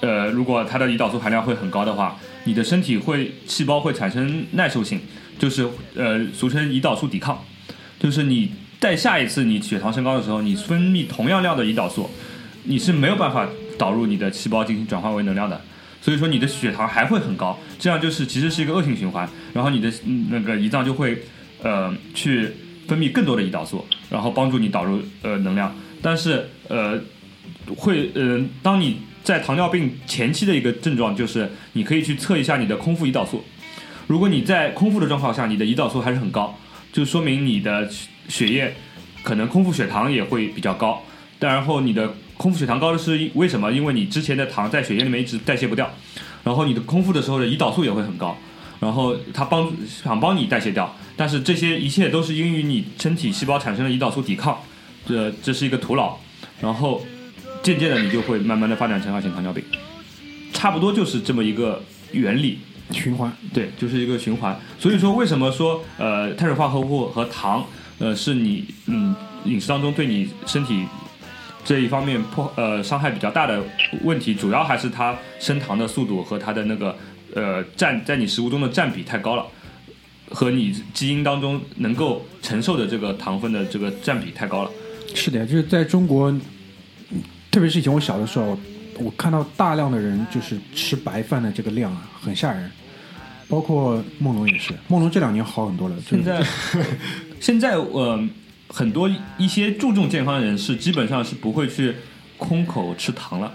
呃如果它的胰岛素含量会很高的话，你的身体会细胞会产生耐受性，就是呃俗称胰岛素抵抗，就是你在下一次你血糖升高的时候，你分泌同样量的胰岛素，你是没有办法导入你的细胞进行转换为能量的。所以说你的血糖还会很高，这样就是其实是一个恶性循环，然后你的那个胰脏就会呃去分泌更多的胰岛素，然后帮助你导入呃能量，但是呃会呃当你在糖尿病前期的一个症状就是你可以去测一下你的空腹胰岛素，如果你在空腹的状况下你的胰岛素还是很高，就说明你的血液可能空腹血糖也会比较高，但然后你的空腹血糖高的是因为什么？因为你之前的糖在血液里面一直代谢不掉，然后你的空腹的时候的胰岛素也会很高，然后它帮想帮你代谢掉，但是这些一切都是因于你身体细胞产生了胰岛素抵抗，这这是一个徒劳，然后渐渐的你就会慢慢的发展成二型糖尿病，差不多就是这么一个原理。循环。对，就是一个循环。所以说，为什么说呃碳水化合物和糖呃是你嗯饮食当中对你身体这一方面破呃伤害比较大的问题，主要还是它升糖的速度和它的那个呃占在你食物中的占比太高了，和你基因当中能够承受的这个糖分的这个占比太高了。是的，就是在中国，特别是以前我小的时候，我看到大量的人就是吃白饭的这个量啊，很吓人。包括梦龙也是，梦龙这两年好很多了。现在现在呃，很多一些注重健康的人士基本上是不会去空口吃糖了。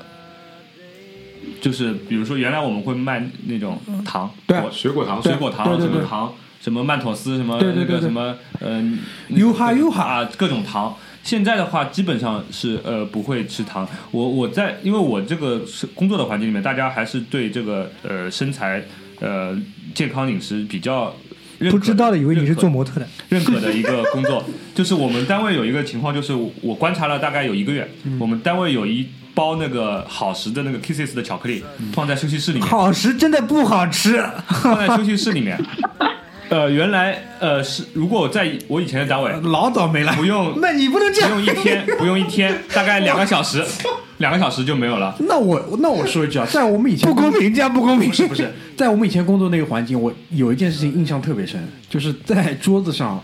就是比如说，原来我们会卖那种糖，对啊果水果糖水果糖，什么糖，什么曼妥思，什么那个什么，嗯，优哈优哈啊，各种糖。现在的话，基本上是呃不会吃糖。我我在因为我这个是工作的环境里面，大家还是对这个呃身材呃健康饮食比较不知道的以为你是做模特的。认可的一个工作，就是我们单位有一个情况，就是我观察了大概有一个月，嗯。我们单位有一包那个好时的那个 Kisses 的巧克力放在休息室里面，好时真的不好吃，放在休息室里面。呃，原来呃是如果我在我以前的单位，老倒霉了不用那你不能这样。不用一天，不用一天，大概两个小时，两个小时就没有了。那我那我说一句啊，在我们以前不公平，这样不公平。不是不是，在我们以前工作那个环境，我有一件事情印象特别深，就是在桌子上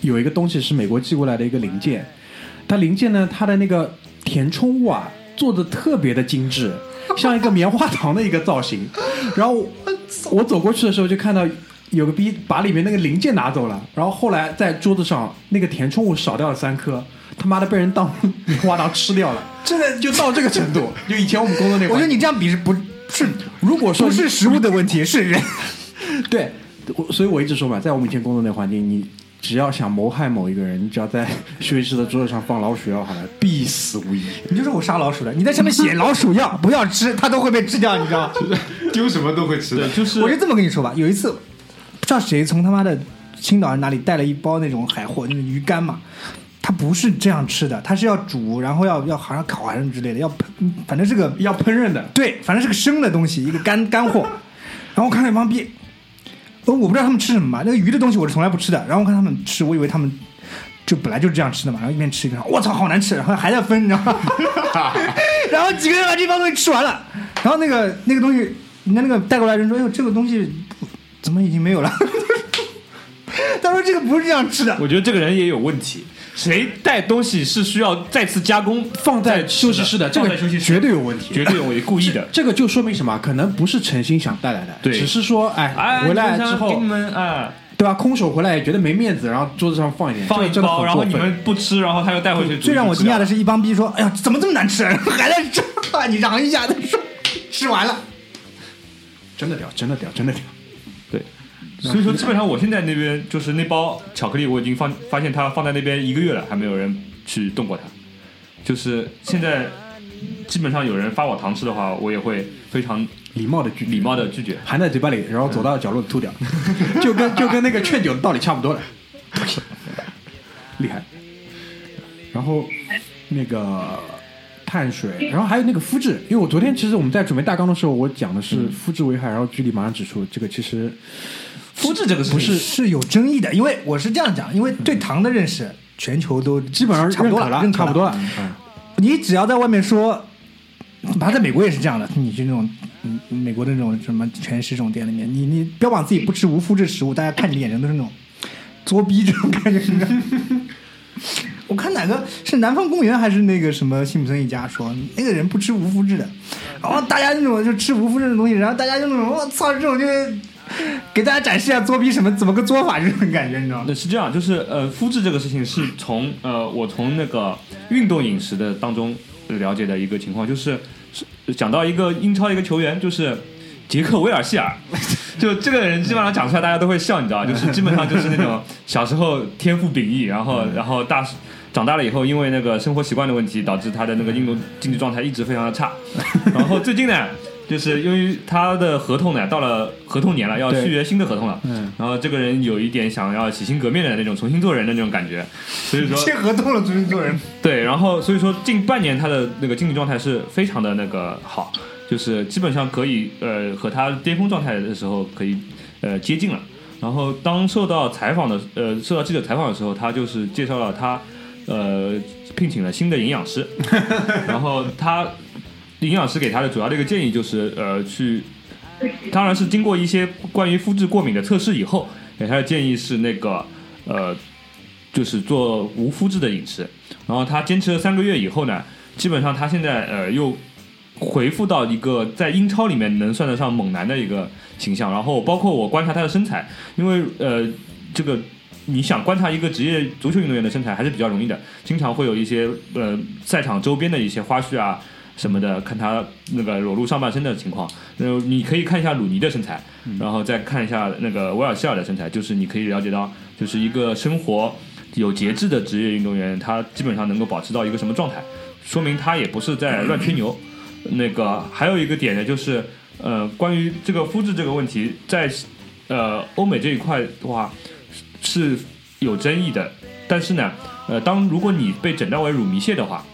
有一个东西是美国寄过来的一个零件，它零件呢，它的那个填充物啊做的特别的精致，像一个棉花糖的一个造型。然后我走过去的时候就看到有个逼把里面那个零件拿走了，然后后来在桌子上那个填充物少掉了三颗。他妈的被人当棉花糖吃掉了，真的就到这个程度。就以前我们工作那会儿，我觉得你这样比是不是如果说不是食物的问题，是人。对，我所以我一直说嘛，在我们以前工作那个环境，你只要想谋害某一个人，你只要在休息室的桌子上放老鼠药，好了，必死无疑。你就说我杀老鼠的，你在上面写老鼠药不要吃，它都会被吃掉，你知道吗？丢什么都会吃的，。就是我就这么跟你说吧，有一次不知道谁从他妈的青岛哪里带了一包那种海货，那种鱼干嘛。它不是这样吃的，它是要煮，然后要要好像烤还是之类的，要喷，反正是个要烹饪的，对，反正是个生的东西，一个干干货。然后我看那帮逼，呃，我不知道他们吃什么嘛，那个鱼的东西我是从来不吃的。然后我看他们吃，我以为他们就本来就是这样吃的嘛，然后一边吃一边说，我操，好难吃，然后还在分，你知道吗？然后几个人把这帮东西吃完了，然后那个那个东西，人家那个带过来人说，哎呦，这个东西怎么已经没有了？他说这个不是这样吃的，我觉得这个人也有问题。谁带东西是需要再次加工放在休息室的，这个绝对有问题，绝对有问题，故意的。这个就说明什么？可能不是诚心想带来的，对只是说，哎，哎，回来之后你们给你，们啊对吧？空手回来也觉得没面子，然后桌子上放一点，放一包，然后你们不吃，然后他又带回去。最让我惊讶的是一帮逼说，哎呀，怎么这么难吃？还在吃，你尝一下。他 说吃完了。真的屌，真的屌，真的屌。对，所以说基本上我现在那边就是那包巧克力，我已经放发现它放在那边一个月了，还没有人去动过它。就是现在基本上有人发我糖吃的话，我也会非常礼貌的拒礼貌的拒绝。含在嘴巴里，然后走到角落吐掉，就跟就跟那个劝酒的道理差不多了，厉害。然后那个碳水，然后还有那个肤质，因为我昨天其实我们在准备大纲的时候，我讲的是肤质危害，然后居里马上指出这个其实肤质这个事情不是是有争议的，因为我是这样讲，因为对糖的认识，全球都基本上差不多了，认差不多了。嗯，你只要在外面说，哪怕在美国也是这样的，你去那种嗯美国的那种什么全食这种店里面，你你标榜自己不吃无麸质食物，大家看你的眼神都是那种作逼这种感觉。我看哪个是南方公园还是那个什么辛普森一家说那个人不吃无麸质的，然后大家那种就吃无麸质的东西，然后大家就那种我操这种就是 给大家展示一下作弊什么怎么个做法这种感觉，你知道吗？那是这样，就是呃，肤质这个事情是从呃，我从那个运动饮食的当中了解的一个情况，就是是讲到一个英超一个球员，就是杰克威尔希尔，就这个人基本上讲出来大家都会笑，你知道，就是基本上就是那种小时候天赋秉异，然后然后大长大了以后，因为那个生活习惯的问题，导致他的那个运动竞技状态一直非常的差，然后最近呢。就是由于他的合同呢，到了合同年了，要续约新的合同了。嗯然后这个人有一点想要洗心革面的那种重新做人的那种感觉，所以说 签合同了，重新做人。对，然后所以说近半年他的那个经济状态是非常的那个好，就是基本上可以呃和他巅峰状态的时候可以呃接近了。然后当受到采访的呃受到记者采访的时候，他就是介绍了他呃聘请了新的营养师，然后他营养师给他的主要的一个建议就是呃去，当然是经过一些关于肤质过敏的测试以后，给他的建议是那个呃就是做无肤质的饮食。然后他坚持了三个月以后呢，基本上他现在呃又回复到一个在英超里面能算得上猛男的一个形象。然后包括我观察他的身材，因为呃这个。你想观察一个职业足球运动员的身材还是比较容易的，经常会有一些呃赛场周边的一些花絮啊什么的，看他那个裸露上半身的情况。那，你可以看一下鲁尼的身材，然后再看一下那个威尔希尔的身材，就是你可以了解到，就是一个生活有节制的职业运动员，他基本上能够保持到一个什么状态，说明他也不是在乱吹牛。那个还有一个点呢，就是呃关于这个肤质这个问题，在呃欧美这一块的话。是有争议的，但是呢，呃，当如果你被诊断为乳糜泻的话，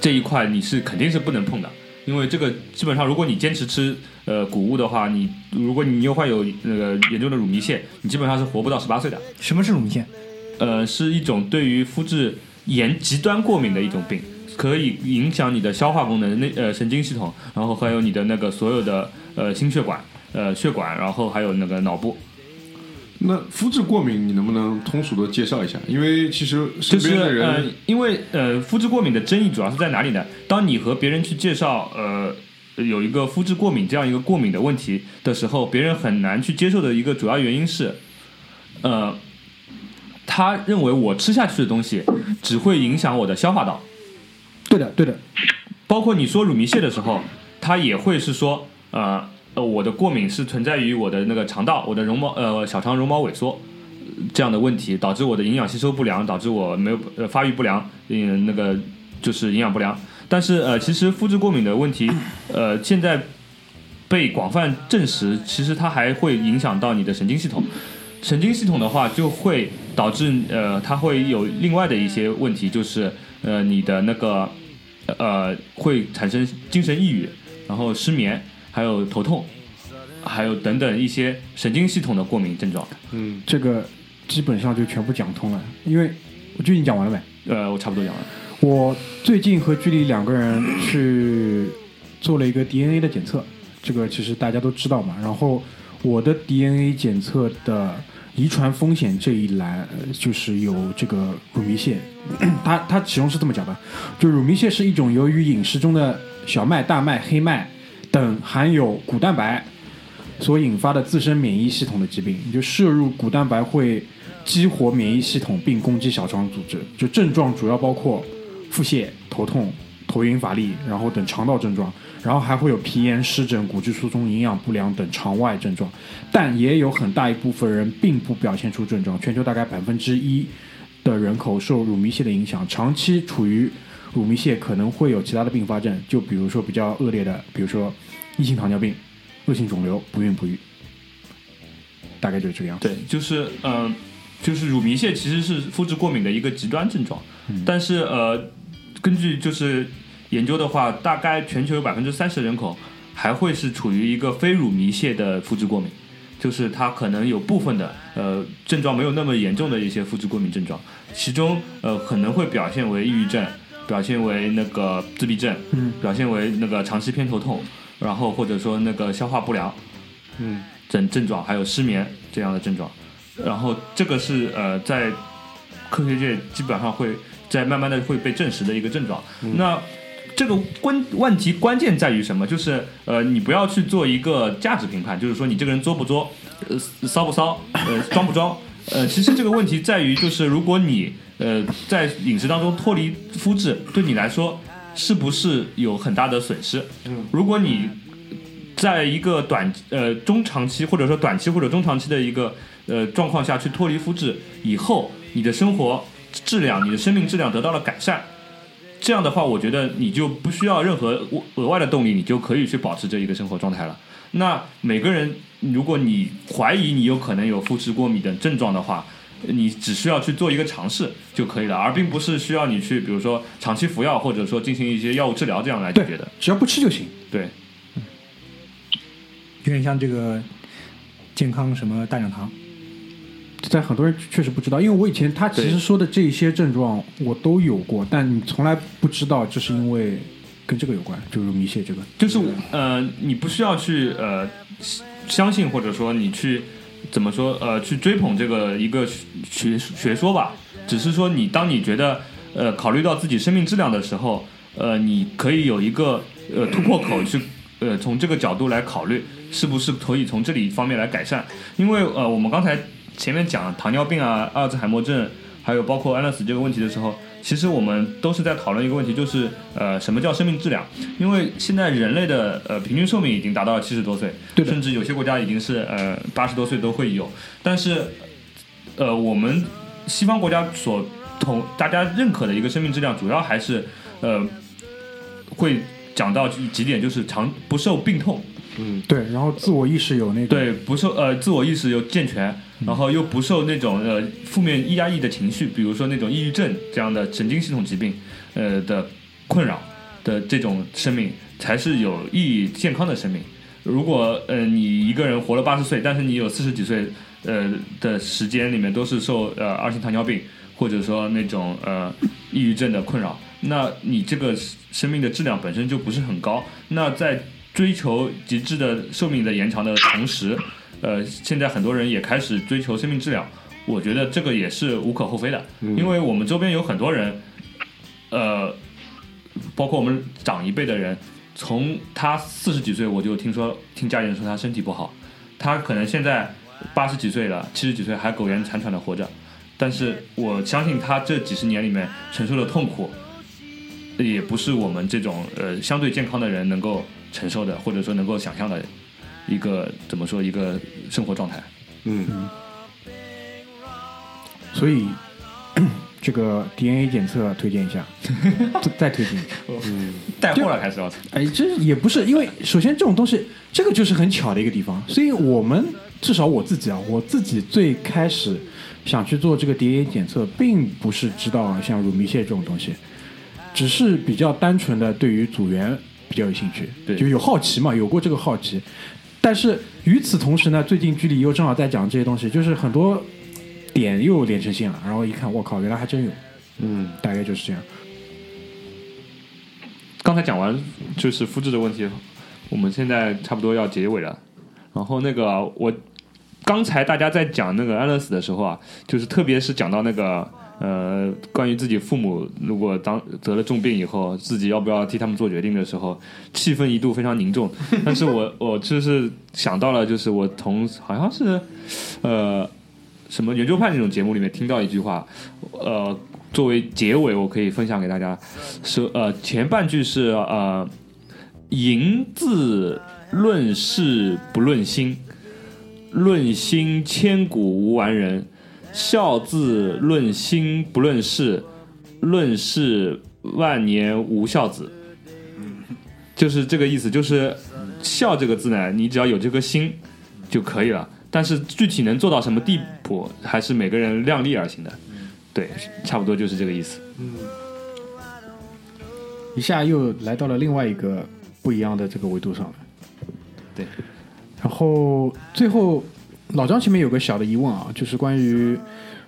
这一块你是肯定是不能碰的，因为这个基本上，如果你坚持吃呃谷物的话，你如果你又患有那个严重的乳糜泻，你基本上是活不到十八岁的。什么是乳糜泻？呃，是一种对于肤质严极端过敏的一种病，可以影响你的消化功能、内呃神经系统，然后还有你的那个所有的呃心血管、呃血管，然后还有那个脑部。那肤质过敏，你能不能通俗的介绍一下？因为其实身就是边的人，呃，因为呃，肤质过敏的争议主要是在哪里呢？当你和别人去介绍呃有一个肤质过敏这样一个过敏的问题的时候，别人很难去接受的一个主要原因是，呃，他认为我吃下去的东西只会影响我的消化道，对的，对的，包括你说乳糜泻的时候，他也会是说呃。呃，我的过敏是存在于我的那个肠道，我的绒毛呃小肠绒毛萎缩这样的问题，导致我的营养吸收不良，导致我没有呃发育不良，嗯，那个就是营养不良。但是呃，其实肤质过敏的问题，呃，现在被广泛证实，其实它还会影响到你的神经系统。神经系统的话，就会导致呃，它会有另外的一些问题，就是呃，你的那个呃会产生精神抑郁，然后失眠。还有头痛，还有等等一些神经系统的过敏症状。嗯，这个基本上就全部讲通了。因为我就已经讲完了呗。呃，我差不多讲完了。我最近和距离两个人去做了一个 DNA 的检测，这个其实大家都知道嘛。然后我的 DNA 检测的遗传风险这一栏呃就是有这个乳糜泻，它它其中是这么讲的，就乳糜泻是一种由于饮食中的小麦、大麦、黑麦。等含有谷蛋白所引发的自身免疫系统的疾病，你就摄入谷蛋白会激活免疫系统并攻击小肠组织。就症状主要包括腹泻、头痛、头晕乏力，然后等肠道症状，然后还会有皮炎、湿疹、骨质疏松、营养不良等肠外症状。但也有很大一部分人并不表现出症状，全球大概百分之一的人口受乳糜泻的影响，长期处于乳糜泻可能会有其他的并发症，就比如说比较恶劣的，比如说。异型糖尿病、恶性肿瘤、不孕不育，大概就是这个样子。对，就是呃，就是乳糜泻其实是肤质过敏的一个极端症状，但是呃，根据就是研究的话，大概全球有百分之三十人口还会是处于一个非乳糜泻的肤质过敏，就是它可能有部分的呃症状没有那么严重的一些肤质过敏症状，其中呃可能会表现为抑郁症，表现为那个自闭症，嗯，表现为那个长期偏头痛。然后或者说那个消化不良，嗯，等症状，还有失眠这样的症状，然后这个是呃在科学界基本上会在慢慢的会被证实的一个症状。那这个关问题关键在于什么？就是呃你不要去做一个价值评判，就是说你这个人作不作，呃骚不骚，呃装不装。呃其实这个问题在于就是如果你呃在饮食当中脱离肤质，对你来说。是不是有很大的损失？嗯，如果你在一个短呃中长期或者说短期或者中长期的一个呃状况下去脱离肤质以后，你的生活质量、你的生命质量得到了改善，这样的话，我觉得你就不需要任何额外的动力，你就可以去保持这一个生活状态了。那每个人，如果你怀疑你有可能有肤质过敏的症状的话，你只需要去做一个尝试就可以了，而并不是需要你去，比如说长期服药，或者说进行一些药物治疗这样来解决的。只要不吃就行。对，有点像这个健康什么大讲堂。在很多人确实不知道，因为我以前他其实说的这些症状我都有过，但你从来不知道这是因为跟这个有关，就是迷泻这个。就是呃，你不需要去呃相信，或者说你去。怎么说？呃，去追捧这个一个学学学说吧，只是说你当你觉得呃考虑到自己生命质量的时候，呃，你可以有一个呃突破口去呃从这个角度来考虑，是不是可以从这里方面来改善？因为呃我们刚才前面讲糖尿病啊、阿尔兹海默症，还有包括安乐死这个问题的时候，其实我们都是在讨论一个问题，就是呃什么叫生命质量？因为现在人类的呃平均寿命已经达到了七十多岁，对甚至有些国家已经是呃八十多岁都会有，但是呃我们西方国家所同大家认可的一个生命质量，主要还是呃会讲到几点，就是长不受病痛，嗯对，然后自我意识有那个对，不受呃自我意识有健全，然后又不受那种呃负面压抑的情绪，比如说那种抑郁症这样的神经系统疾病呃的困扰的这种生命，才是有意义健康的生命。如果呃你一个人活了八十岁，但是你有四十几岁呃的时间里面都是受呃二型糖尿病或者说那种呃抑郁症的困扰，那你这个生命的质量本身就不是很高。那在追求极致的寿命的延长的同时，呃，现在很多人也开始追求生命质量，我觉得这个也是无可厚非的，因为我们周边有很多人，呃，包括我们长一辈的人，从他四十几岁我就听说听家里人说他身体不好，他可能现在八十几岁了，七十几岁还苟延残喘的活着，但是我相信他这几十年里面承受的痛苦，也不是我们这种呃相对健康的人能够承受的，或者说能够想象的一个怎么说一个生活状态。嗯，所以 这个 DNA 检测推荐一下，再 再推荐一下。带货了开始要哎，这也不是，因为首先这种东西，这个就是很巧的一个地方，所以我们至少我自己啊，我自己最开始想去做这个 DNA 检测，并不是知道像乳糜泻这种东西，只是比较单纯的对于组员比较有兴趣，对。就有好奇嘛，有过这个好奇。但是与此同时呢，最近剧里又正好在讲这些东西，就是很多点又连成线了，然后一看，我靠，原来还真有，嗯，大概就是这样。刚才讲完就是复制的问题，我们现在差不多要结尾了。然后那个我刚才大家在讲那个安乐死的时候啊，就是特别是讲到那个呃关于自己父母如果当得了重病以后，自己要不要替他们做决定的时候，气氛一度非常凝重。但是我 我就是想到了，就是我从好像是呃什么圆桌派那种节目里面听到一句话，呃。作为结尾，我可以分享给大家，说呃前半句是呃淫字论事不论心，论心千古无完人；孝字论心不论事，论事万年无孝子。就是这个意思，就是孝这个字呢，你只要有这颗心就可以了。但是具体能做到什么地步，还是每个人量力而行的。对，差不多就是这个意思。嗯一下又来到了另外一个不一样的这个维度上了。对，然后最后老张前面有个小的疑问啊，就是关于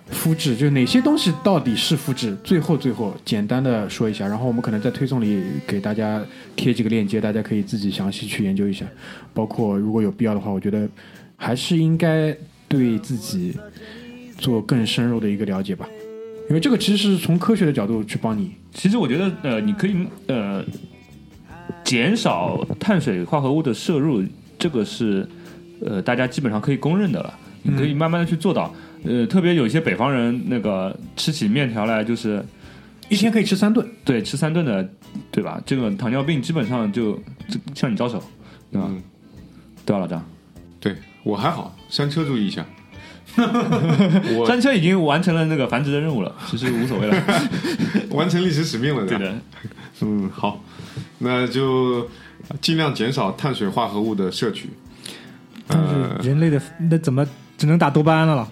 肤质，就哪些东西到底是肤质？最后最后简单的说一下，然后我们可能在推送里给大家贴几个链接，大家可以自己详细去研究一下。包括如果有必要的话，我觉得还是应该对自己做更深入的一个了解吧。因为这个其实是从科学的角度去帮你其实我觉得，呃，你可以呃减少碳水化合物的摄入，这个是呃大家基本上可以公认的了。你可以慢慢的去做到。呃，特别有一些北方人，那个吃起面条来就是一天可以吃三顿。对吃三顿的，对吧？这个糖尿病基本上就就向你招手，对吧？嗯对吧，老张？对我还好，山车注意一下。我山车已经完成了那个繁殖的任务了，其实无所谓了。完成历史使命了，吧对的，嗯，好，那就尽量减少碳水化合物的摄取。但呃是人类的那怎么只能打多巴胺了了？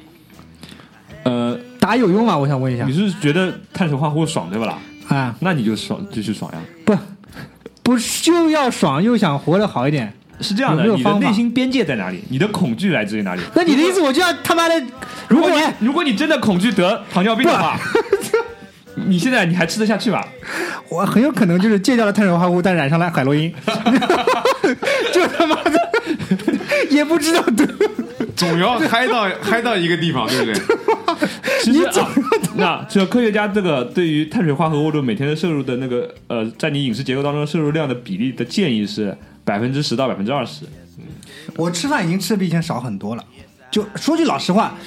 呃，打有用吗？我想问一下你。是觉得碳水化合物爽对不啦？啊，那你就爽，继续爽呀。不，不是就要爽又想活得好一点。是这样的，你的内心边界在哪里？你的恐惧来自于哪里？那你的意思我就要他妈的，如果如果你如果你真的恐惧得糖尿病的话，你现在你还吃得下去吧？我很有可能就是戒掉了碳水化合物，但染上了海洛因，就他妈的也不知道对。总要嗨到嗨到一个地方，对不对？其实啊，那这个科学家这个对于碳水化合物的每天的摄入的那个呃，在你饮食结构当中摄入量的比例的建议是百分之十到百分之二十。我吃饭已经吃的比以前少很多了。就说句老实话，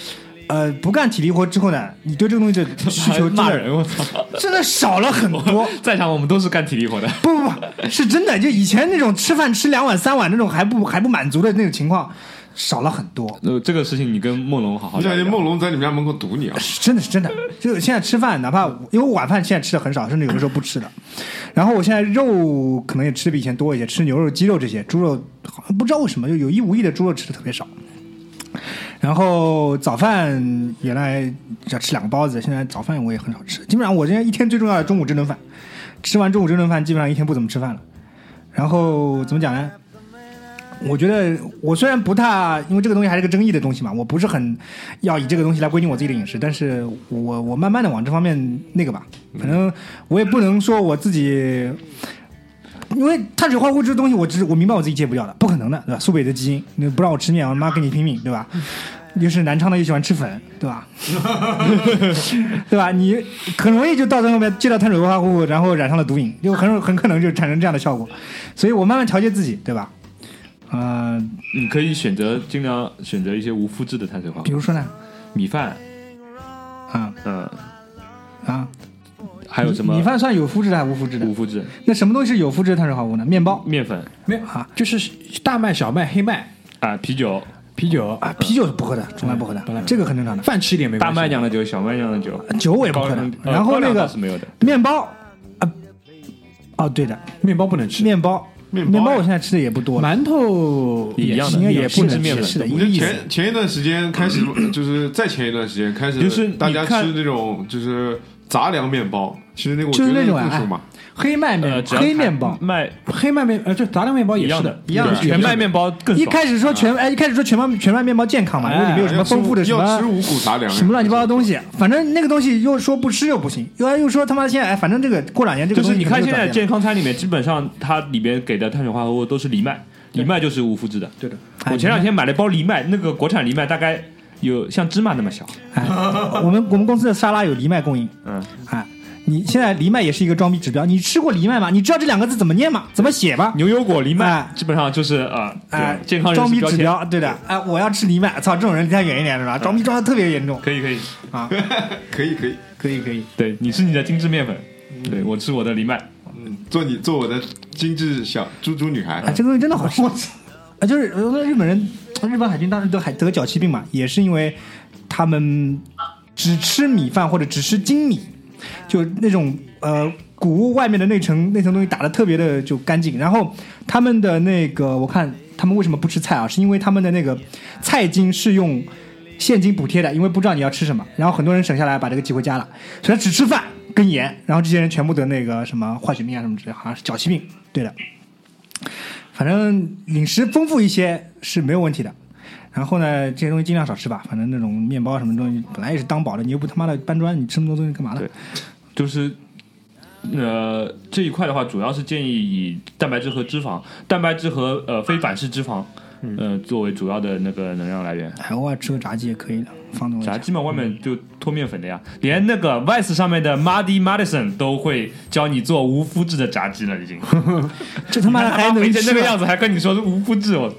呃，不干体力活之后呢，你对这个东西的需求真的 骂人，我操！真的少了很多。在场我们都是干体力活的，不不不，是真的。就以前那种吃饭吃两碗三碗那种还不还不满足的那种情况，少了很多。呃，这个事情你跟梦龙好好我聊聊。感觉梦龙在你们家门口堵你啊！是真的是真的，就现在吃饭，哪怕因为晚饭现在吃的很少，甚至有的时候不吃的。然后我现在肉可能也吃的比以前多一些，吃牛肉、鸡肉这些，猪肉好像不知道为什么就有意无意的猪肉吃的特别少。然后早饭原来要吃两个包子，现在早饭我也很少吃。基本上我现在一天最重要的中午这顿饭，吃完中午这顿饭，基本上一天不怎么吃饭了。然后怎么讲呢？我觉得我虽然不太，因为这个东西还是个争议的东西嘛，我不是很要以这个东西来规定我自己的饮食，但是我我慢慢的往这方面那个吧，反正我也不能说我自己，因为碳水化合物这东西，我知我明白我自己戒不掉的，不可能的，对吧？苏北的基因，你不让我吃面，我他妈跟你拼命，对吧？又是南昌的，又喜欢吃粉，对吧？对吧？你很容易就到最后面戒掉碳水化合物，然后染上了毒瘾，就很很可能就产生这样的效果。所以我慢慢调节自己，对吧？呃，你可以选择尽量选择一些无麸质的碳水化合物，比如说呢，米饭，啊嗯，啊，还有什么？米饭算有麸质的还是无麸质的？无？麸质。那什么东西是有麸质的？碳水化合物呢？面包。面粉。没有啊，就是大麦、小麦、黑麦、啊，啤酒，啤酒啊，啤酒是不喝的，从来不喝的，这个很正常的。饭吃一点没关大。麦酿的酒，小麦酿的酒，酒我也不喝的。然后那个是没有的，面包啊，哦对的，面包不能吃，面包，面包。面包我现在吃的也不多，馒头一样的应该也不能吃，是的，我觉得一个意思。前前一段时间开始，就是再前一段时间开始，就是大家吃那种就是杂粮面包，其实那个我就是那种啊更嘛，黑麦呃，面黑面包，麦黑麦面呃，就杂粮面包也是一样的，一样的全麦面包更一开始说全哎，一开始说全麦全麦面包健康嘛，因为里面有什么丰富的什么要吃五谷杂粮，什么乱七八糟东西，反正那个东西又说不吃又不行，又又说他妈现在哎，反正这个过两年这个就是你看现在健康餐里面，基本上它里边给的碳水化合物都是藜麦，藜麦就是无麸质的。对的。哎我前两天买了一包藜麦，那个国产藜麦大概有像芝麻那么小，哎，我们我们公司的沙拉有藜麦供应，嗯，哎，你现在藜麦也是一个装逼指标，你吃过藜麦吗？你知道这两个字怎么念吗？怎么写吗？牛油果藜麦哎。基本上就是啊，哎，健康人装。逼指标，对的，哎，我要吃藜麦，操，这种人离他远一点是吧？装逼装的特别严重。可以可以，啊，可 以可以，可以可以，对你吃你的精致面粉，对我吃我的藜麦，嗯，做你做我的精致小猪猪女孩。啊，，这个东西真的好吃，啊，就是呃日本人，日本海军当时得还得脚气病嘛，也是因为他们只吃米饭或者只吃精米，就那种呃谷物外面的那层那层东西打的特别的就干净，然后他们的那个我看他们为什么不吃菜啊，是因为他们的那个菜金是用。现金补贴的，因为不知道你要吃什么，然后很多人省下来把这个寄回家了，所以他只吃饭跟盐，然后这些人全部得那个什么坏血病啊什么之类，好像是脚气病，对的。反正饮食丰富一些是没有问题的。然后呢，这些东西尽量少吃吧。反正那种面包什么东西本来也是当饱的，你又不他妈的搬砖，你吃那么多东西干嘛呢？就是呃这一块的话，主要是建议以蛋白质和脂肪，蛋白质和呃非反式脂肪，呃作为主要的那个能量来源。哎，偶尔吃个炸鸡也可以的，放东西。炸鸡嘛，外面就脱面粉的呀，连那个 Vice 上面的 Muddy Madison 都会教你做无麸质的炸鸡了，已经。这他妈的还能 吃吗这个样子，还跟你说是无麸质，我操！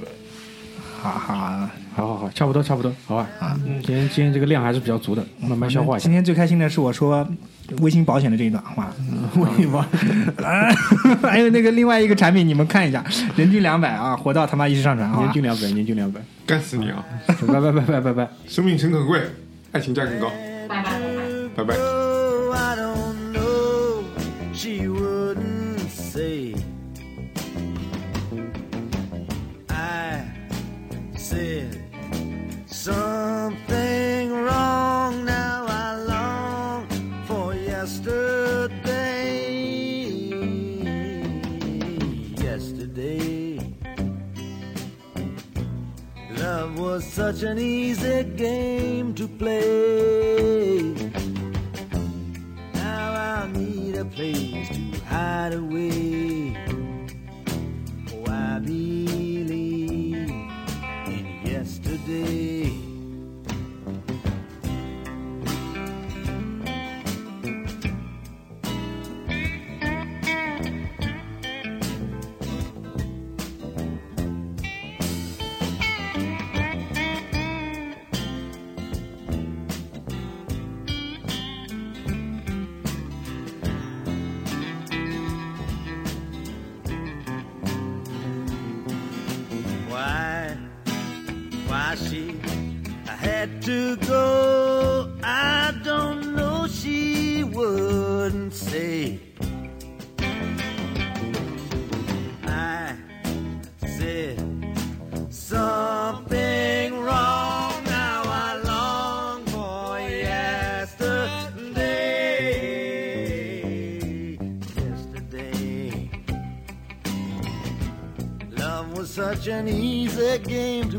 哈哈。好好好，差不多差不多，好吧。啊，今天今天这个量还是比较足的，慢慢消化一下今。天最开心的是我说微信保险的这一段话，微信保，还有那个另外一个产品，你们看一下，人均两百啊，活到他妈一时上传，好吧？年均两百，人均两百，干死你啊！拜拜拜拜拜拜。生命诚可贵，爱情价更高，拜拜拜拜。拜拜。An easy game an easy game